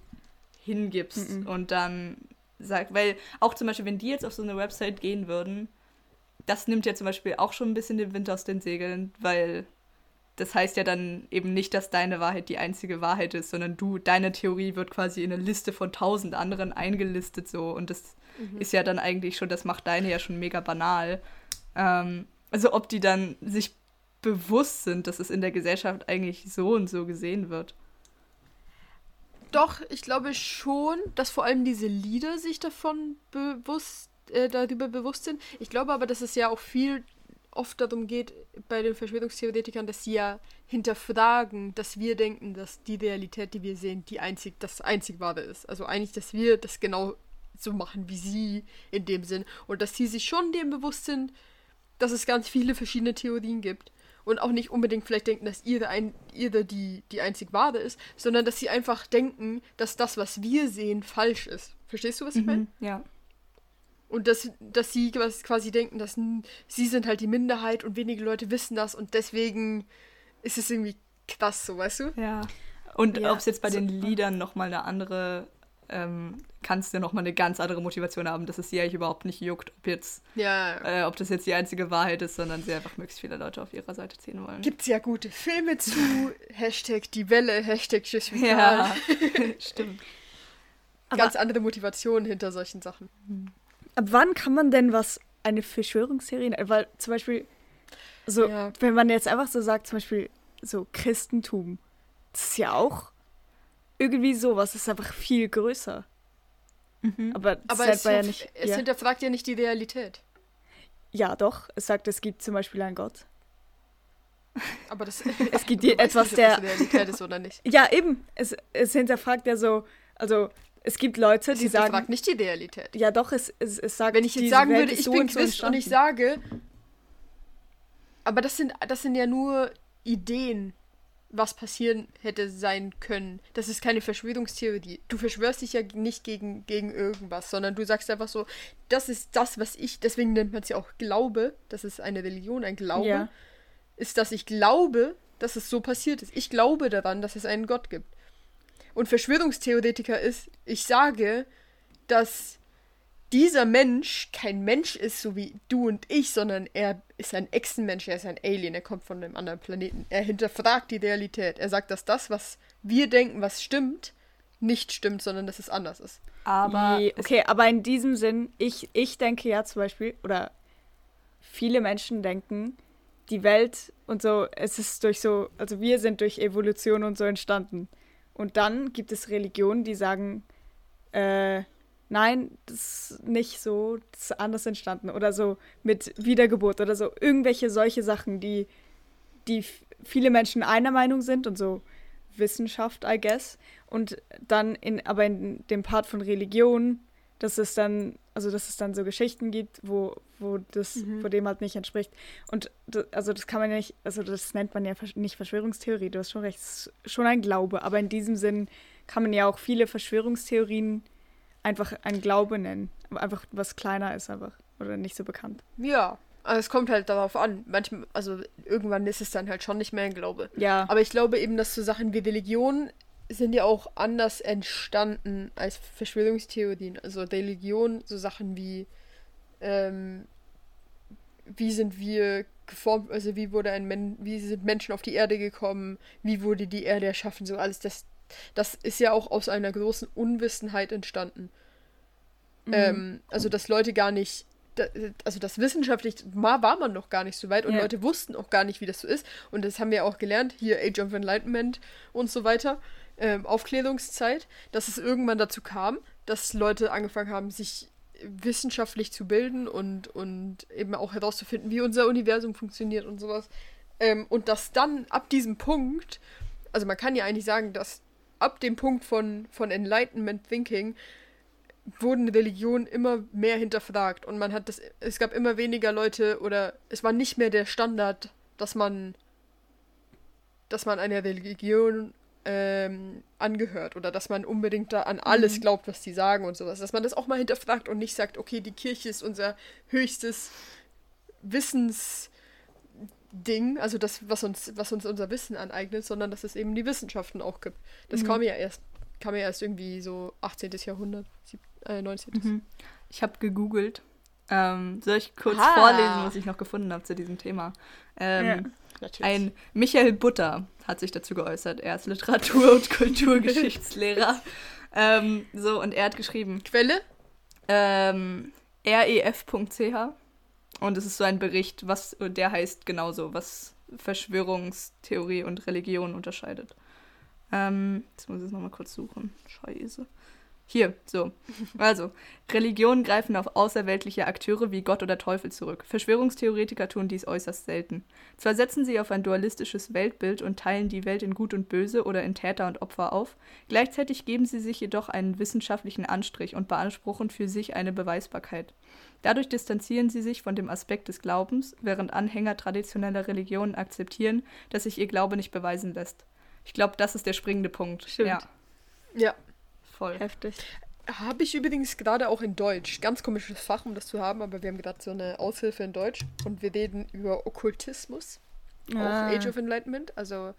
hingibst Mhm. und dann sagst, weil auch zum Beispiel, wenn die jetzt auf so eine Website gehen würden, das nimmt ja zum Beispiel auch schon ein bisschen den Wind aus den Segeln, weil das heißt ja dann eben nicht, dass deine Wahrheit die einzige Wahrheit ist, sondern du, deine Theorie wird quasi in eine Liste von tausend anderen eingelistet so und das ist ja dann eigentlich schon, das macht deine ja schon mega banal. Ähm, also ob die dann sich bewusst sind, dass es in der Gesellschaft eigentlich so und so gesehen wird. Doch, ich glaube schon, dass vor allem diese Lieder sich davon bewusst, äh, darüber bewusst sind. Ich glaube aber, dass es ja auch viel oft darum geht, bei den Verschwörungstheoretikern, dass sie ja hinterfragen, dass wir denken, dass die Realität, die wir sehen, die einzig, das einzig wahre ist. Also eigentlich, dass wir das genau so machen wie sie in dem Sinn. Und dass sie sich schon dem bewusst sind, dass es ganz viele verschiedene Theorien gibt. und auch nicht unbedingt vielleicht denken, dass ihre, ein, ihre die, die einzig wahre ist, sondern dass sie einfach denken, dass das, was wir sehen, falsch ist. Verstehst du, was ich meine? Mhm, ja. Und dass, dass sie was- quasi denken, dass sie sind halt die Minderheit und wenige Leute wissen das und deswegen ist es irgendwie krass, so weißt du? Ja. Und Ja, ob es jetzt bei so- den Liedern nochmal eine andere, ähm, kannst du nochmal eine ganz andere Motivation haben, dass es sie eigentlich überhaupt nicht juckt, ob jetzt, Ja. äh, ob das jetzt die einzige Wahrheit ist, sondern sie einfach möglichst viele Leute auf ihrer Seite ziehen wollen. Gibt's ja gute Filme zu. Hashtag die Welle, Hashtag Tschüss ja, stimmt. Ganz andere Motivationen hinter solchen Sachen. Ab wann kann man denn was, eine Verschwörungstheorie, weil zum Beispiel, so, Ja. wenn man jetzt einfach so sagt, zum Beispiel so Christentum, das ist ja auch irgendwie sowas, das ist einfach viel größer. Aber das Aber es, ja nicht. es ja. hinterfragt ja nicht die Realität. ja, doch, es sagt, es gibt zum Beispiel einen Gott. Aber das Es gibt etwas, nicht, ob der. das Realität ist oder nicht. Ja, eben. Es, es hinterfragt ja so, also es gibt Leute, die sagen. nicht die Realität. Ja, doch, es, es, es sagt. Wenn ich jetzt sagen Welt würde, ich so bin so Christ und ich sage, aber das sind, das sind ja nur Ideen, was passieren hätte sein können. Das ist keine Verschwörungstheorie. Du verschwörst dich ja nicht gegen, gegen irgendwas, sondern du sagst einfach so, das ist das, was ich, deswegen nennt man es ja auch Glaube, das ist eine Religion, ein Glaube, Ja. ist, dass ich glaube, dass es so passiert ist. Ich glaube daran, dass es einen Gott gibt. Und Verschwörungstheoretiker ist, ich sage, dass dieser Mensch kein Mensch ist, so wie du und ich, sondern er ist ein Echsenmensch, er ist ein Alien, er kommt von einem anderen Planeten. Er hinterfragt die Realität. Er sagt, dass das, was wir denken, was stimmt, nicht stimmt, sondern dass es anders ist. Aber okay, aber in diesem Sinn, ich, ich denke ja zum Beispiel, oder viele Menschen denken, die Welt und so, es ist durch so, also wir sind durch Evolution und so entstanden. Und dann gibt es Religionen, die sagen, äh, nein, das ist nicht so, das ist anders entstanden. Oder so mit Wiedergeburt oder so. Irgendwelche solche Sachen, die, die viele Menschen einer Meinung sind und so Wissenschaft, I guess. Und dann in, aber in dem Part von Religion, dass es dann, also dass es dann so Geschichten gibt, wo, wo das, wo dem halt nicht entspricht. Und also das kann man ja nicht, also das nennt man ja nicht Verschwörungstheorie, du hast schon recht, es ist schon ein Glaube, aber in diesem Sinn kann man ja auch viele Verschwörungstheorien einfach ein Glaube nennen. Aber einfach was kleiner ist einfach. Oder nicht so bekannt. Ja, aber es kommt halt darauf an. Manchmal, also irgendwann ist es dann halt schon nicht mehr ein Glaube. Ja. Aber ich glaube eben, dass so Sachen wie Religion sind ja auch anders entstanden als Verschwörungstheorien. Also Religion, so Sachen wie, ähm, wie sind wir geformt, also wie wurde ein Men wie sind Menschen auf die Erde gekommen, wie wurde die Erde erschaffen, so alles das, das ist ja auch aus einer großen Unwissenheit entstanden. Ähm, also dass Leute gar nicht also das wissenschaftlich war man noch gar nicht so weit und Ja. Leute wussten auch gar nicht, wie das so ist. Und das haben wir auch gelernt, hier Age of Enlightenment und so weiter, ähm, Aufklärungszeit, dass es irgendwann dazu kam, dass Leute angefangen haben, sich wissenschaftlich zu bilden und, und eben auch herauszufinden, wie unser Universum funktioniert und sowas. Ähm, und dass dann ab diesem Punkt, also man kann ja eigentlich sagen, dass ab dem Punkt von, von Enlightenment Thinking wurden Religionen immer mehr hinterfragt und man hat das, es gab immer weniger Leute oder es war nicht mehr der Standard, dass man, dass man einer Religion ähm, angehört oder dass man unbedingt da an alles glaubt, was die sagen und sowas. Dass man das auch mal hinterfragt und nicht sagt, okay, die Kirche ist unser höchstes Wissensding, also das, was uns, was uns unser Wissen aneignet, sondern dass es eben die Wissenschaften auch gibt. Das kam ja erst, kam ja erst irgendwie so 18. Jahrhundert, sieb- äh, 19. Ich habe gegoogelt. Ähm, soll ich kurz Ah. vorlesen, was ich noch gefunden habe zu diesem Thema? Ähm, Natürlich. Ein Michael Butter hat sich dazu geäußert. Er ist Literatur- und Kulturgeschichtslehrer. ähm, so, und er hat geschrieben, Quelle? ähm, ref.ch. Und es ist so ein Bericht, was, der heißt genauso, was Verschwörungstheorie und Religion unterscheidet. Ähm, jetzt muss ich es nochmal kurz suchen. Scheiße. Hier, so. Also, Religionen greifen auf außerweltliche Akteure wie Gott oder Teufel zurück. Verschwörungstheoretiker tun dies äußerst selten. Zwar setzen sie auf ein dualistisches Weltbild und teilen die Welt in Gut und Böse oder in Täter und Opfer auf, gleichzeitig geben sie sich jedoch einen wissenschaftlichen Anstrich und beanspruchen für sich eine Beweisbarkeit. Dadurch distanzieren sie sich von dem Aspekt des Glaubens, während Anhänger traditioneller Religionen akzeptieren, dass sich ihr Glaube nicht beweisen lässt. Ich glaube, das ist der springende Punkt. Stimmt. Ja, Ja. Voll. Heftig. Habe ich übrigens gerade auch in Deutsch. Ganz komisches Fach, um das zu haben, aber wir haben gerade so eine Aushilfe in Deutsch und wir reden über Okkultismus. Ah. Auch Age of Enlightenment. Also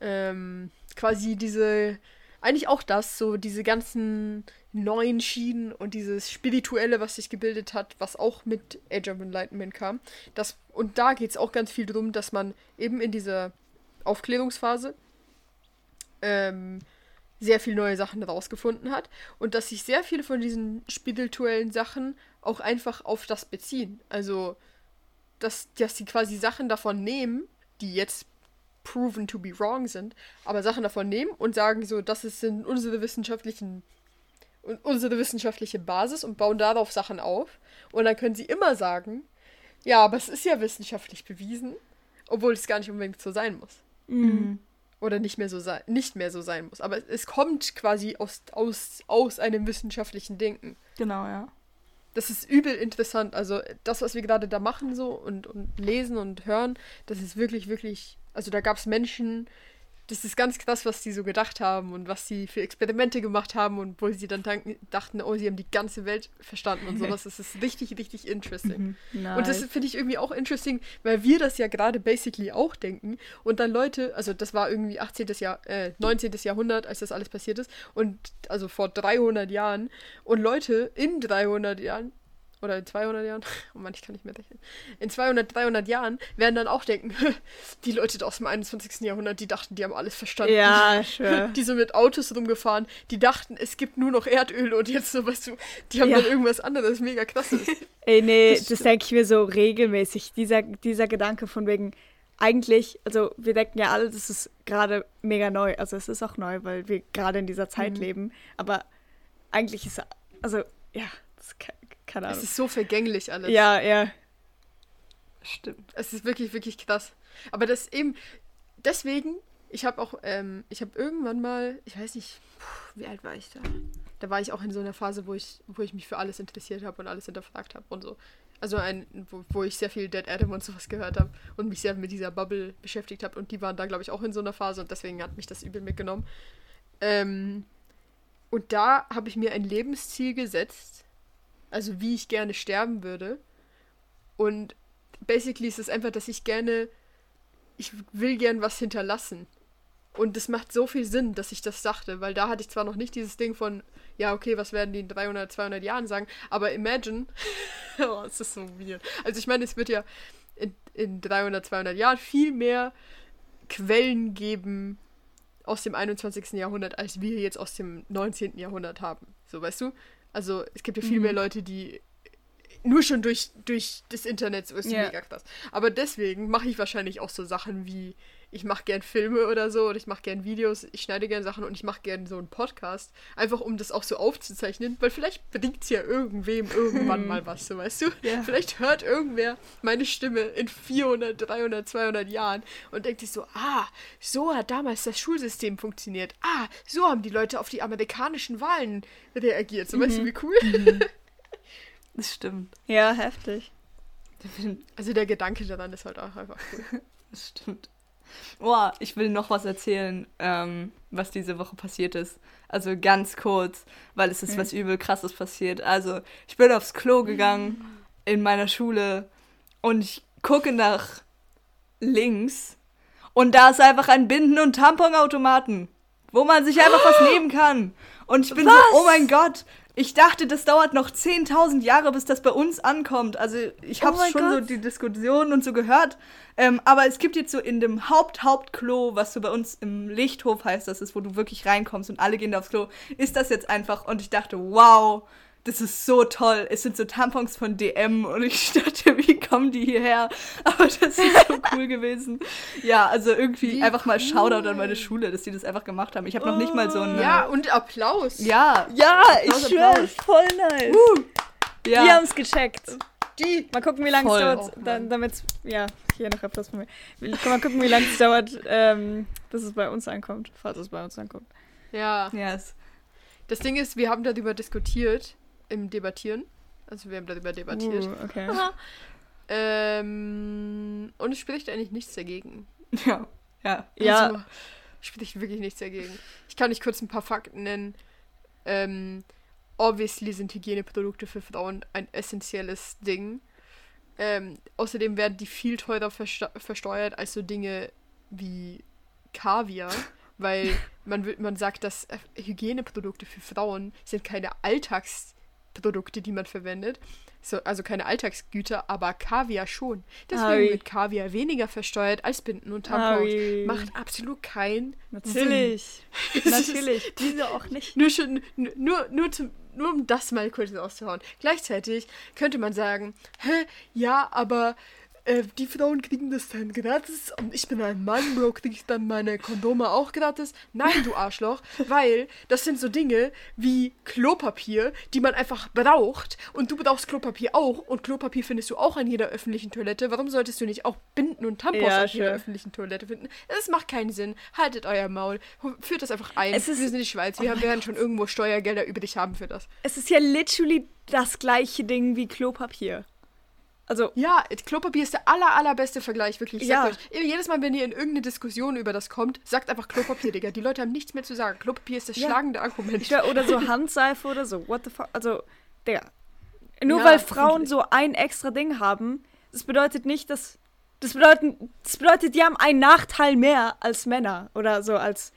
ähm, quasi diese, eigentlich auch das, so diese ganzen neuen Schienen und dieses Spirituelle, was sich gebildet hat, was auch mit Age of Enlightenment kam. Das, und da geht es auch ganz viel darum, dass man eben in dieser Aufklärungsphase ähm, sehr viel neue Sachen rausgefunden hat und dass sich sehr viele von diesen spirituellen Sachen auch einfach auf das beziehen. Also, dass, dass sie quasi Sachen davon nehmen, die jetzt proven to be wrong sind, aber Sachen davon nehmen und sagen so, das sind unsere wissenschaftlichen un- unsere wissenschaftliche Basis und bauen darauf Sachen auf und dann können sie immer sagen, ja, aber es ist ja wissenschaftlich bewiesen, obwohl es gar nicht unbedingt so sein muss Mhm. Oder nicht mehr so sein, nicht mehr so sein muss. Aber es kommt quasi aus, aus, aus einem wissenschaftlichen Denken. Genau, ja. Das ist übel interessant. Also das, was wir gerade da machen so und, und lesen und hören, das ist wirklich, wirklich. Also da gab es Menschen, das ist ganz krass, was die so gedacht haben und was sie für Experimente gemacht haben und wo sie dann dachten, oh, sie haben die ganze Welt verstanden und sowas. Das ist richtig, richtig interesting. Nice. Und das finde ich irgendwie auch interesting, weil wir das ja gerade basically auch denken. Und dann Leute, also das war irgendwie 18. Jahr, äh, 19. Jahrhundert, als das alles passiert ist. Und also vor 300 Jahren. Und Leute in 300 Jahren, oder in 200 Jahren, oh Mann, ich kann nicht mehr rechnen. In 200, 300 Jahren werden dann auch denken, die Leute aus dem 21. Jahrhundert, die dachten, die haben alles verstanden. Ja, sure. Die sind mit Autos rumgefahren, die dachten, es gibt nur noch Erdöl und jetzt so, weißt du, die haben Ja. dann irgendwas anderes mega krasses. Ey, nee, Das das, denke ich mir so regelmäßig. Dieser, dieser Gedanke von wegen, eigentlich, also wir denken ja alle, das ist gerade mega neu. Also es ist auch neu, weil wir gerade in dieser Zeit Mhm. leben. Aber eigentlich ist, also, ja, das ist ke- keine Es Ahnung. ist so vergänglich alles. Ja, ja. Stimmt. Es ist wirklich, wirklich krass. Aber das eben, deswegen, ich habe auch, ähm, ich habe irgendwann mal, ich weiß nicht, wie alt war ich da? Da war ich auch in so einer Phase, wo ich, wo ich mich für alles interessiert habe und alles hinterfragt habe und so. Also ein, wo, wo ich sehr viel Dead Adam und sowas gehört habe und mich sehr mit dieser Bubble beschäftigt habe. Und die waren da, glaube ich, auch in so einer Phase und deswegen hat mich das übel mitgenommen. Ähm, und da habe ich mir ein Lebensziel gesetzt, also wie ich gerne sterben würde. Und basically ist es einfach, dass ich gerne, ich will gern was hinterlassen. Und es macht so viel Sinn, dass ich das sagte, weil da hatte ich zwar noch nicht dieses Ding von, ja, okay, was werden die in 300, 200 Jahren sagen, aber imagine, oh, es ist so weird. Also ich meine, es wird ja in, in 300, 200 Jahren viel mehr Quellen geben aus dem 21. Jahrhundert, als wir jetzt aus dem 19. Jahrhundert haben. So, weißt du? Also es gibt ja viel Mhm. mehr Leute, die nur schon durch, durch das Internet so ist Ja. mega krass. Aber deswegen mache ich wahrscheinlich auch so Sachen wie, ich mache gern Filme oder so, oder ich mache gern Videos, ich schneide gern Sachen und ich mache gern so einen Podcast, einfach um das auch so aufzuzeichnen, weil vielleicht bringt es ja irgendwem irgendwann mal was, so weißt du? Ja. Vielleicht hört irgendwer meine Stimme in 400, 300, 200 Jahren und denkt sich so, ah, so hat damals das Schulsystem funktioniert. Ah, so haben die Leute auf die amerikanischen Wahlen reagiert. So, weißt du, wie cool? Das stimmt. Ja, heftig. Also der Gedanke daran ist halt auch einfach cool. Das stimmt. Boah, ich will noch was erzählen, ähm, was diese Woche passiert ist. Also ganz kurz, weil es ist was übel krasses passiert. Also, ich bin aufs Klo gegangen in meiner Schule und ich gucke nach links und da ist einfach ein Binden- und Tamponautomaten, wo man sich einfach was nehmen kann. Und ich bin so, oh mein Gott, ich dachte, das dauert noch 10.000 Jahre, bis das bei uns ankommt. Also ich Oh habe mein schon so Gott. die Diskussionen und so gehört. Ähm, aber es gibt jetzt so in dem Haupt-Hauptklo, was so bei uns im Lichthof heißt, das ist, wo du wirklich reinkommst und alle gehen da aufs Klo, ist das jetzt einfach. Und ich dachte, wow, das ist so toll. Es sind so Tampons von DM und ich dachte, wie kommen die hierher? Aber das ist so cool gewesen. Ja, also irgendwie Wie einfach mal cool. Shoutout an meine Schule, dass die das einfach gemacht haben. Ich habe noch nicht mal so ein. Ja, und Applaus. Ja, Ja, ich Applaus, schwöre, Applaus. voll nice. ja. Die haben es gecheckt. Die. Mal gucken, wie lange es dauert, dann, damit ja, hier noch etwas von mir. Mal gucken, wie lange es dauert, ähm, bis es bei uns ankommt, falls es bei uns ankommt. Ja. Yes. Das Ding ist, wir haben darüber diskutiert im Debattieren. Also wir haben darüber debattiert. Uh, okay. Ähm, und es spricht eigentlich nichts dagegen. Ja. Ja. Ja, Also, spricht wirklich nichts dagegen. Ich kann nicht kurz ein paar Fakten nennen. Ähm, obviously sind Hygieneprodukte für Frauen ein essentielles Ding. Ähm, außerdem werden die viel teurer verste versteuert als so Dinge wie Kaviar, weil man, man sagt, dass Hygieneprodukte für Frauen sind keine Alltagsprodukte, die man verwendet. So, also keine Alltagsgüter, aber Kaviar schon. Deswegen Harry. wird Kaviar weniger versteuert als Binden und Tampons. Macht absolut keinen natürlich. natürlich. Diese auch nicht. nur schon, nur, nur, zum, nur um das mal kurz rauszuhauen. Gleichzeitig könnte man sagen, hä, ja, aber äh, die Frauen kriegen das dann gratis und ich bin ein Mann, Bro, krieg ich dann meine Kondome auch gratis? Nein, du Arschloch, weil das sind so Dinge wie Klopapier, die man einfach braucht und du brauchst Klopapier auch und Klopapier findest du auch an jeder öffentlichen Toilette. Warum solltest du nicht auch Binden und Tampons Ja, an jeder sure. öffentlichen Toilette finden? Das macht keinen Sinn. Haltet euer Maul. Führt das einfach ein. Es ist- Wir sind die Schweiz. Wir haben- werden schon irgendwo Steuergelder übrig haben für das. Es ist ja literally das gleiche Ding wie Klopapier. Also, Ja, Klopapier ist der aller, allerbeste Vergleich, wirklich. Ich Ja. euch, jedes Mal, wenn ihr in irgendeine Diskussion über das kommt, sagt einfach Klopapier, Digga. Die Leute haben nichts mehr zu sagen. Klopapier ist das Ja. schlagende Argument. schwör, oder so Handseife oder so. What the fuck? Also, Digga. Nur Ja, weil Frauen so ein extra Ding haben, das bedeutet nicht, dass. Das bedeutet, das bedeutet, die haben einen Nachteil mehr als Männer. Oder so als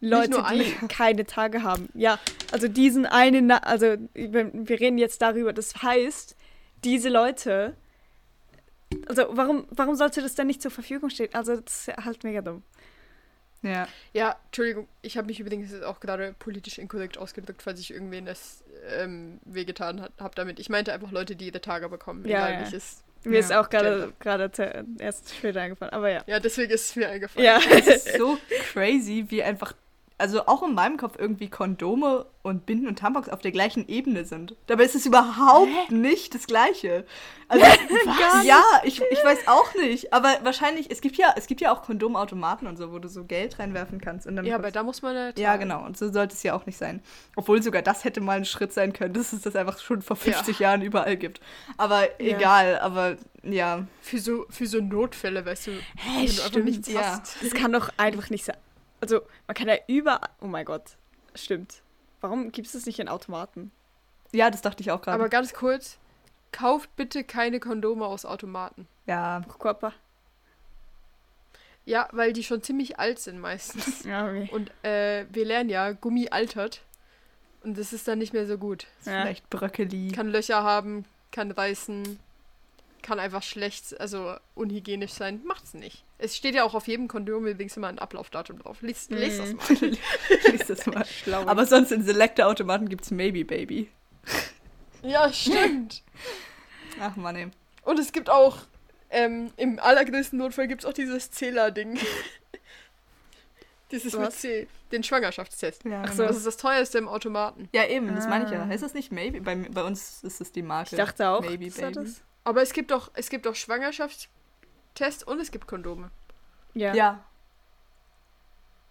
Leute, die keine Tage haben. Ja, also diesen einen, also wir reden jetzt darüber. Das heißt, diese Leute. Also warum, warum sollte das denn nicht zur Verfügung stehen? Also das ist halt mega dumm. Ja. Ja, Entschuldigung, ich habe mich übrigens jetzt auch gerade politisch inkorrekt ausgedrückt, falls ich irgendwen das ähm, wehgetan habe damit. Ich meinte einfach Leute, die ihre Tage bekommen, Ja, egal ja. welches. Mir ist Ja, auch gerade gerade erst später eingefallen, aber ja. Ja, deswegen ist es mir eingefallen. Ja. Es ist so crazy, wie einfach, also auch in meinem Kopf irgendwie Kondome und Binden und Tampons auf der gleichen Ebene sind. Dabei ist es überhaupt nicht das Gleiche. Also, was? Ja, ich, ich weiß auch nicht. Aber wahrscheinlich, es gibt ja, es gibt ja auch Kondomautomaten und so, wo du so Geld reinwerfen kannst. Und dann Ja, aber da muss man ja. Ja, genau. Und so sollte es ja auch nicht sein. Obwohl sogar das hätte mal ein Schritt sein können, dass es das einfach schon vor 50 Jahren überall gibt. Aber Ja. egal, aber ja. Für so, für so Notfälle, weißt du, Hä, wenn du einfach stimmt, nichts ja. hast. Das kann doch einfach nicht sein. Also, man kann ja überall. Oh mein Gott. Stimmt. Warum gibt es das nicht in Automaten? Ja, das dachte ich auch Aber gerade. ganz kurz, kauft bitte keine Kondome aus Automaten. Ja, Körper. Ja, weil die schon ziemlich alt sind meistens. Ja, okay. Und äh, wir lernen ja, Gummi altert. Und das ist dann nicht mehr so gut. Ja. vielleicht Bröckeli. Kann Löcher haben, kann reißen, kann einfach schlecht, also unhygienisch sein. Macht's nicht. Es steht ja auch auf jedem Kondom übrigens immer ein Ablaufdatum drauf. Lies, lies das Mhm. mal. Lies das mal. Schlau. Aber sonst in Selector-Automaten gibt es Maybe Baby. ja, stimmt. Ach Mann, ey. Und es gibt auch, ähm, im allergrößten Notfall gibt es auch dieses Zähler-Ding. dieses mit Was? C, den Schwangerschaftstest. Ja, Ach genau. so. Das ist das teuerste im Automaten. ja eben, das meine ich ja. Ah. Heißt das nicht Maybe? Bei, bei uns ist es die Marke. ich dachte auch, Maybe das war Baby. das. Aber es gibt doch, es gibt doch Schwangerschaftstest und es gibt Kondome. Ja. Ja.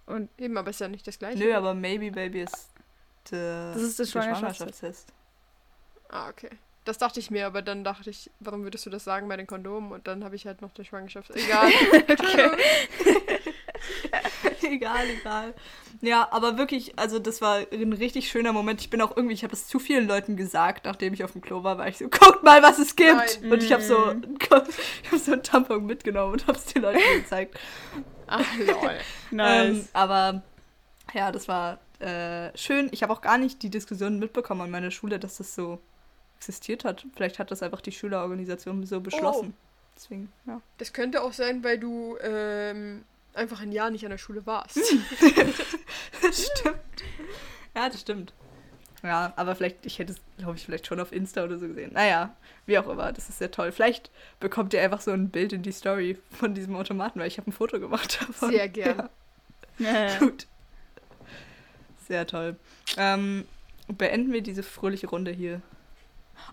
Und Eben, aber ist ja nicht das gleiche. Nö, aber Maybe Baby ist der, Das ist der Schwangerschaftstest. Ah, okay. Das dachte ich mir, aber dann dachte ich, warum würdest du das sagen bei den Kondomen? Und dann habe ich halt noch den Schwangerschaft. Egal. Entschuldigung. egal, egal. Ja, aber wirklich, also das war ein richtig schöner Moment. Ich bin auch irgendwie, ich habe es zu vielen Leuten gesagt, nachdem ich auf dem Klo war, war ich so, guckt mal, was es gibt. Nein. Und ich habe so, ich hab so einen Tampon mitgenommen und habe es den Leuten gezeigt. Ach, lol. Ähm, aber ja, das war äh, schön. Ich habe auch gar nicht die Diskussion mitbekommen an meiner Schule, dass das so existiert hat. Vielleicht hat das einfach die Schülerorganisation so beschlossen. Deswegen, ja. Das könnte auch sein, weil du ähm, einfach ein Jahr nicht an der Schule warst. Das stimmt. Ja, das stimmt. Ja, aber vielleicht, ich hätte es, glaube ich, vielleicht schon auf Insta oder so gesehen. Naja, wie auch immer, das ist sehr toll. Vielleicht bekommt ihr einfach so ein Bild in die Story von diesem Automaten, weil ich habe ein Foto gemacht davon. Sehr gern. Ja, gut. Sehr toll. Ähm, beenden wir diese fröhliche Runde hier.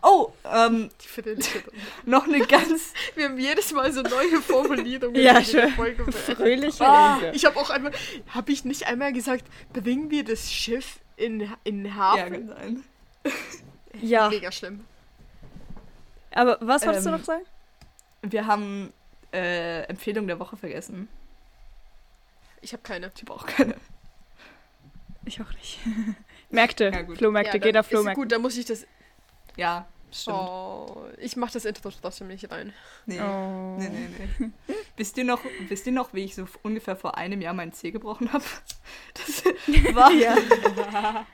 Oh, ähm, Die noch eine ganz. Wir haben jedes Mal so neue Formulierungen. Ja, schön. Folge. Fröhliche Ah, ich habe auch einmal, habe ich nicht einmal gesagt, bewegen wir das Schiff in, in Hafen? ja, kann sein. Ja, Mega schlimm. aber was wolltest du Ähm, noch sagen? Wir haben äh, Empfehlung der Woche vergessen. Ich habe keine. Ich habe auch keine. Ich auch nicht. Märkte, Ja. Flohmärkte, Ja, geht auf Flohmärkte. Gut, dann muss ich das. Ja, stimmt. Oh, ich mache das Intro trotzdem nicht rein. Nee. Oh. Nee, nee, nee. wisst, ihr noch, wisst ihr noch, wie ich so ungefähr vor einem Jahr meinen Zeh gebrochen habe? Das war,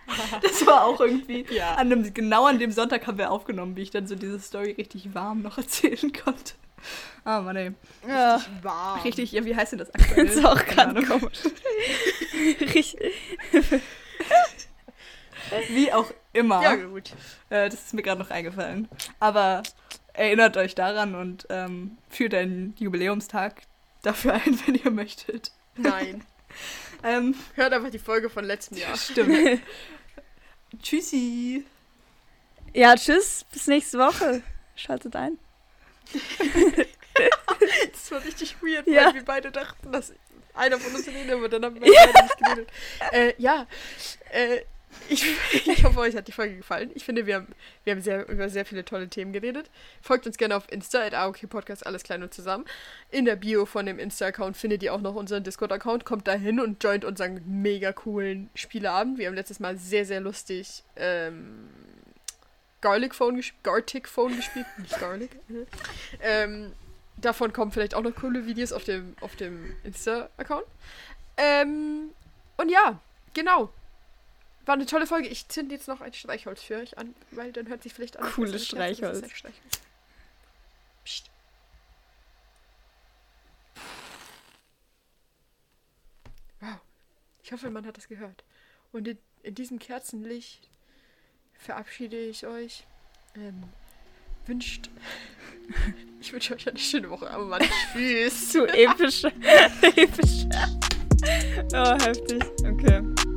das war auch irgendwie. Ja. An dem, genau an dem Sonntag haben wir aufgenommen, wie ich dann so diese Story richtig warm noch erzählen konnte. Ah, Mann, ey. Ja, Warm. Richtig, ja, wie heißt denn das aktuell? das ist auch gerade komisch. Richtig. Wie auch immer. Ja, gut. Äh, das ist mir gerade noch eingefallen. Aber erinnert euch daran und ähm, führt einen Jubiläumstag dafür ein, wenn ihr möchtet. Nein. Ähm, Hört einfach die Folge von letztem Jahr. stimmt. Tschüssi. Ja, tschüss, bis nächste Woche. Schaltet ein. Das war richtig weird, Ja. weil wir beide dachten, dass einer von uns redet, aber dann haben wir beide nicht geredet. Äh, ja, äh, ich, ich hoffe, euch hat die Folge gefallen. Ich finde, wir haben, wir haben sehr, über sehr viele tolle Themen geredet. Folgt uns gerne auf Insta, at AOK Podcast, alles klein und zusammen. In der Bio von dem Insta-Account findet ihr auch noch unseren Discord-Account. Kommt da hin und joint unseren mega coolen Spieleabend. Wir haben letztes Mal sehr, sehr lustig ähm, Garlic Phone gespielt. Gartic Phone gespielt. Nicht Garlic. ähm, davon kommen vielleicht auch noch coole Videos auf dem, auf dem Insta-Account. Ähm, und ja, genau. War eine tolle Folge. Ich zünde jetzt noch ein Streichholz für euch an, weil dann hört sich vielleicht an. Cooles Streichholz. ein Streichholz. Psst. Wow. Ich hoffe, man hat das gehört. Und in, in diesem Kerzenlicht verabschiede ich euch. Ähm, wünscht. Ich wünsche euch eine schöne Woche, aber Mann, tschüss. Zu episch. episch. Oh, heftig. Okay.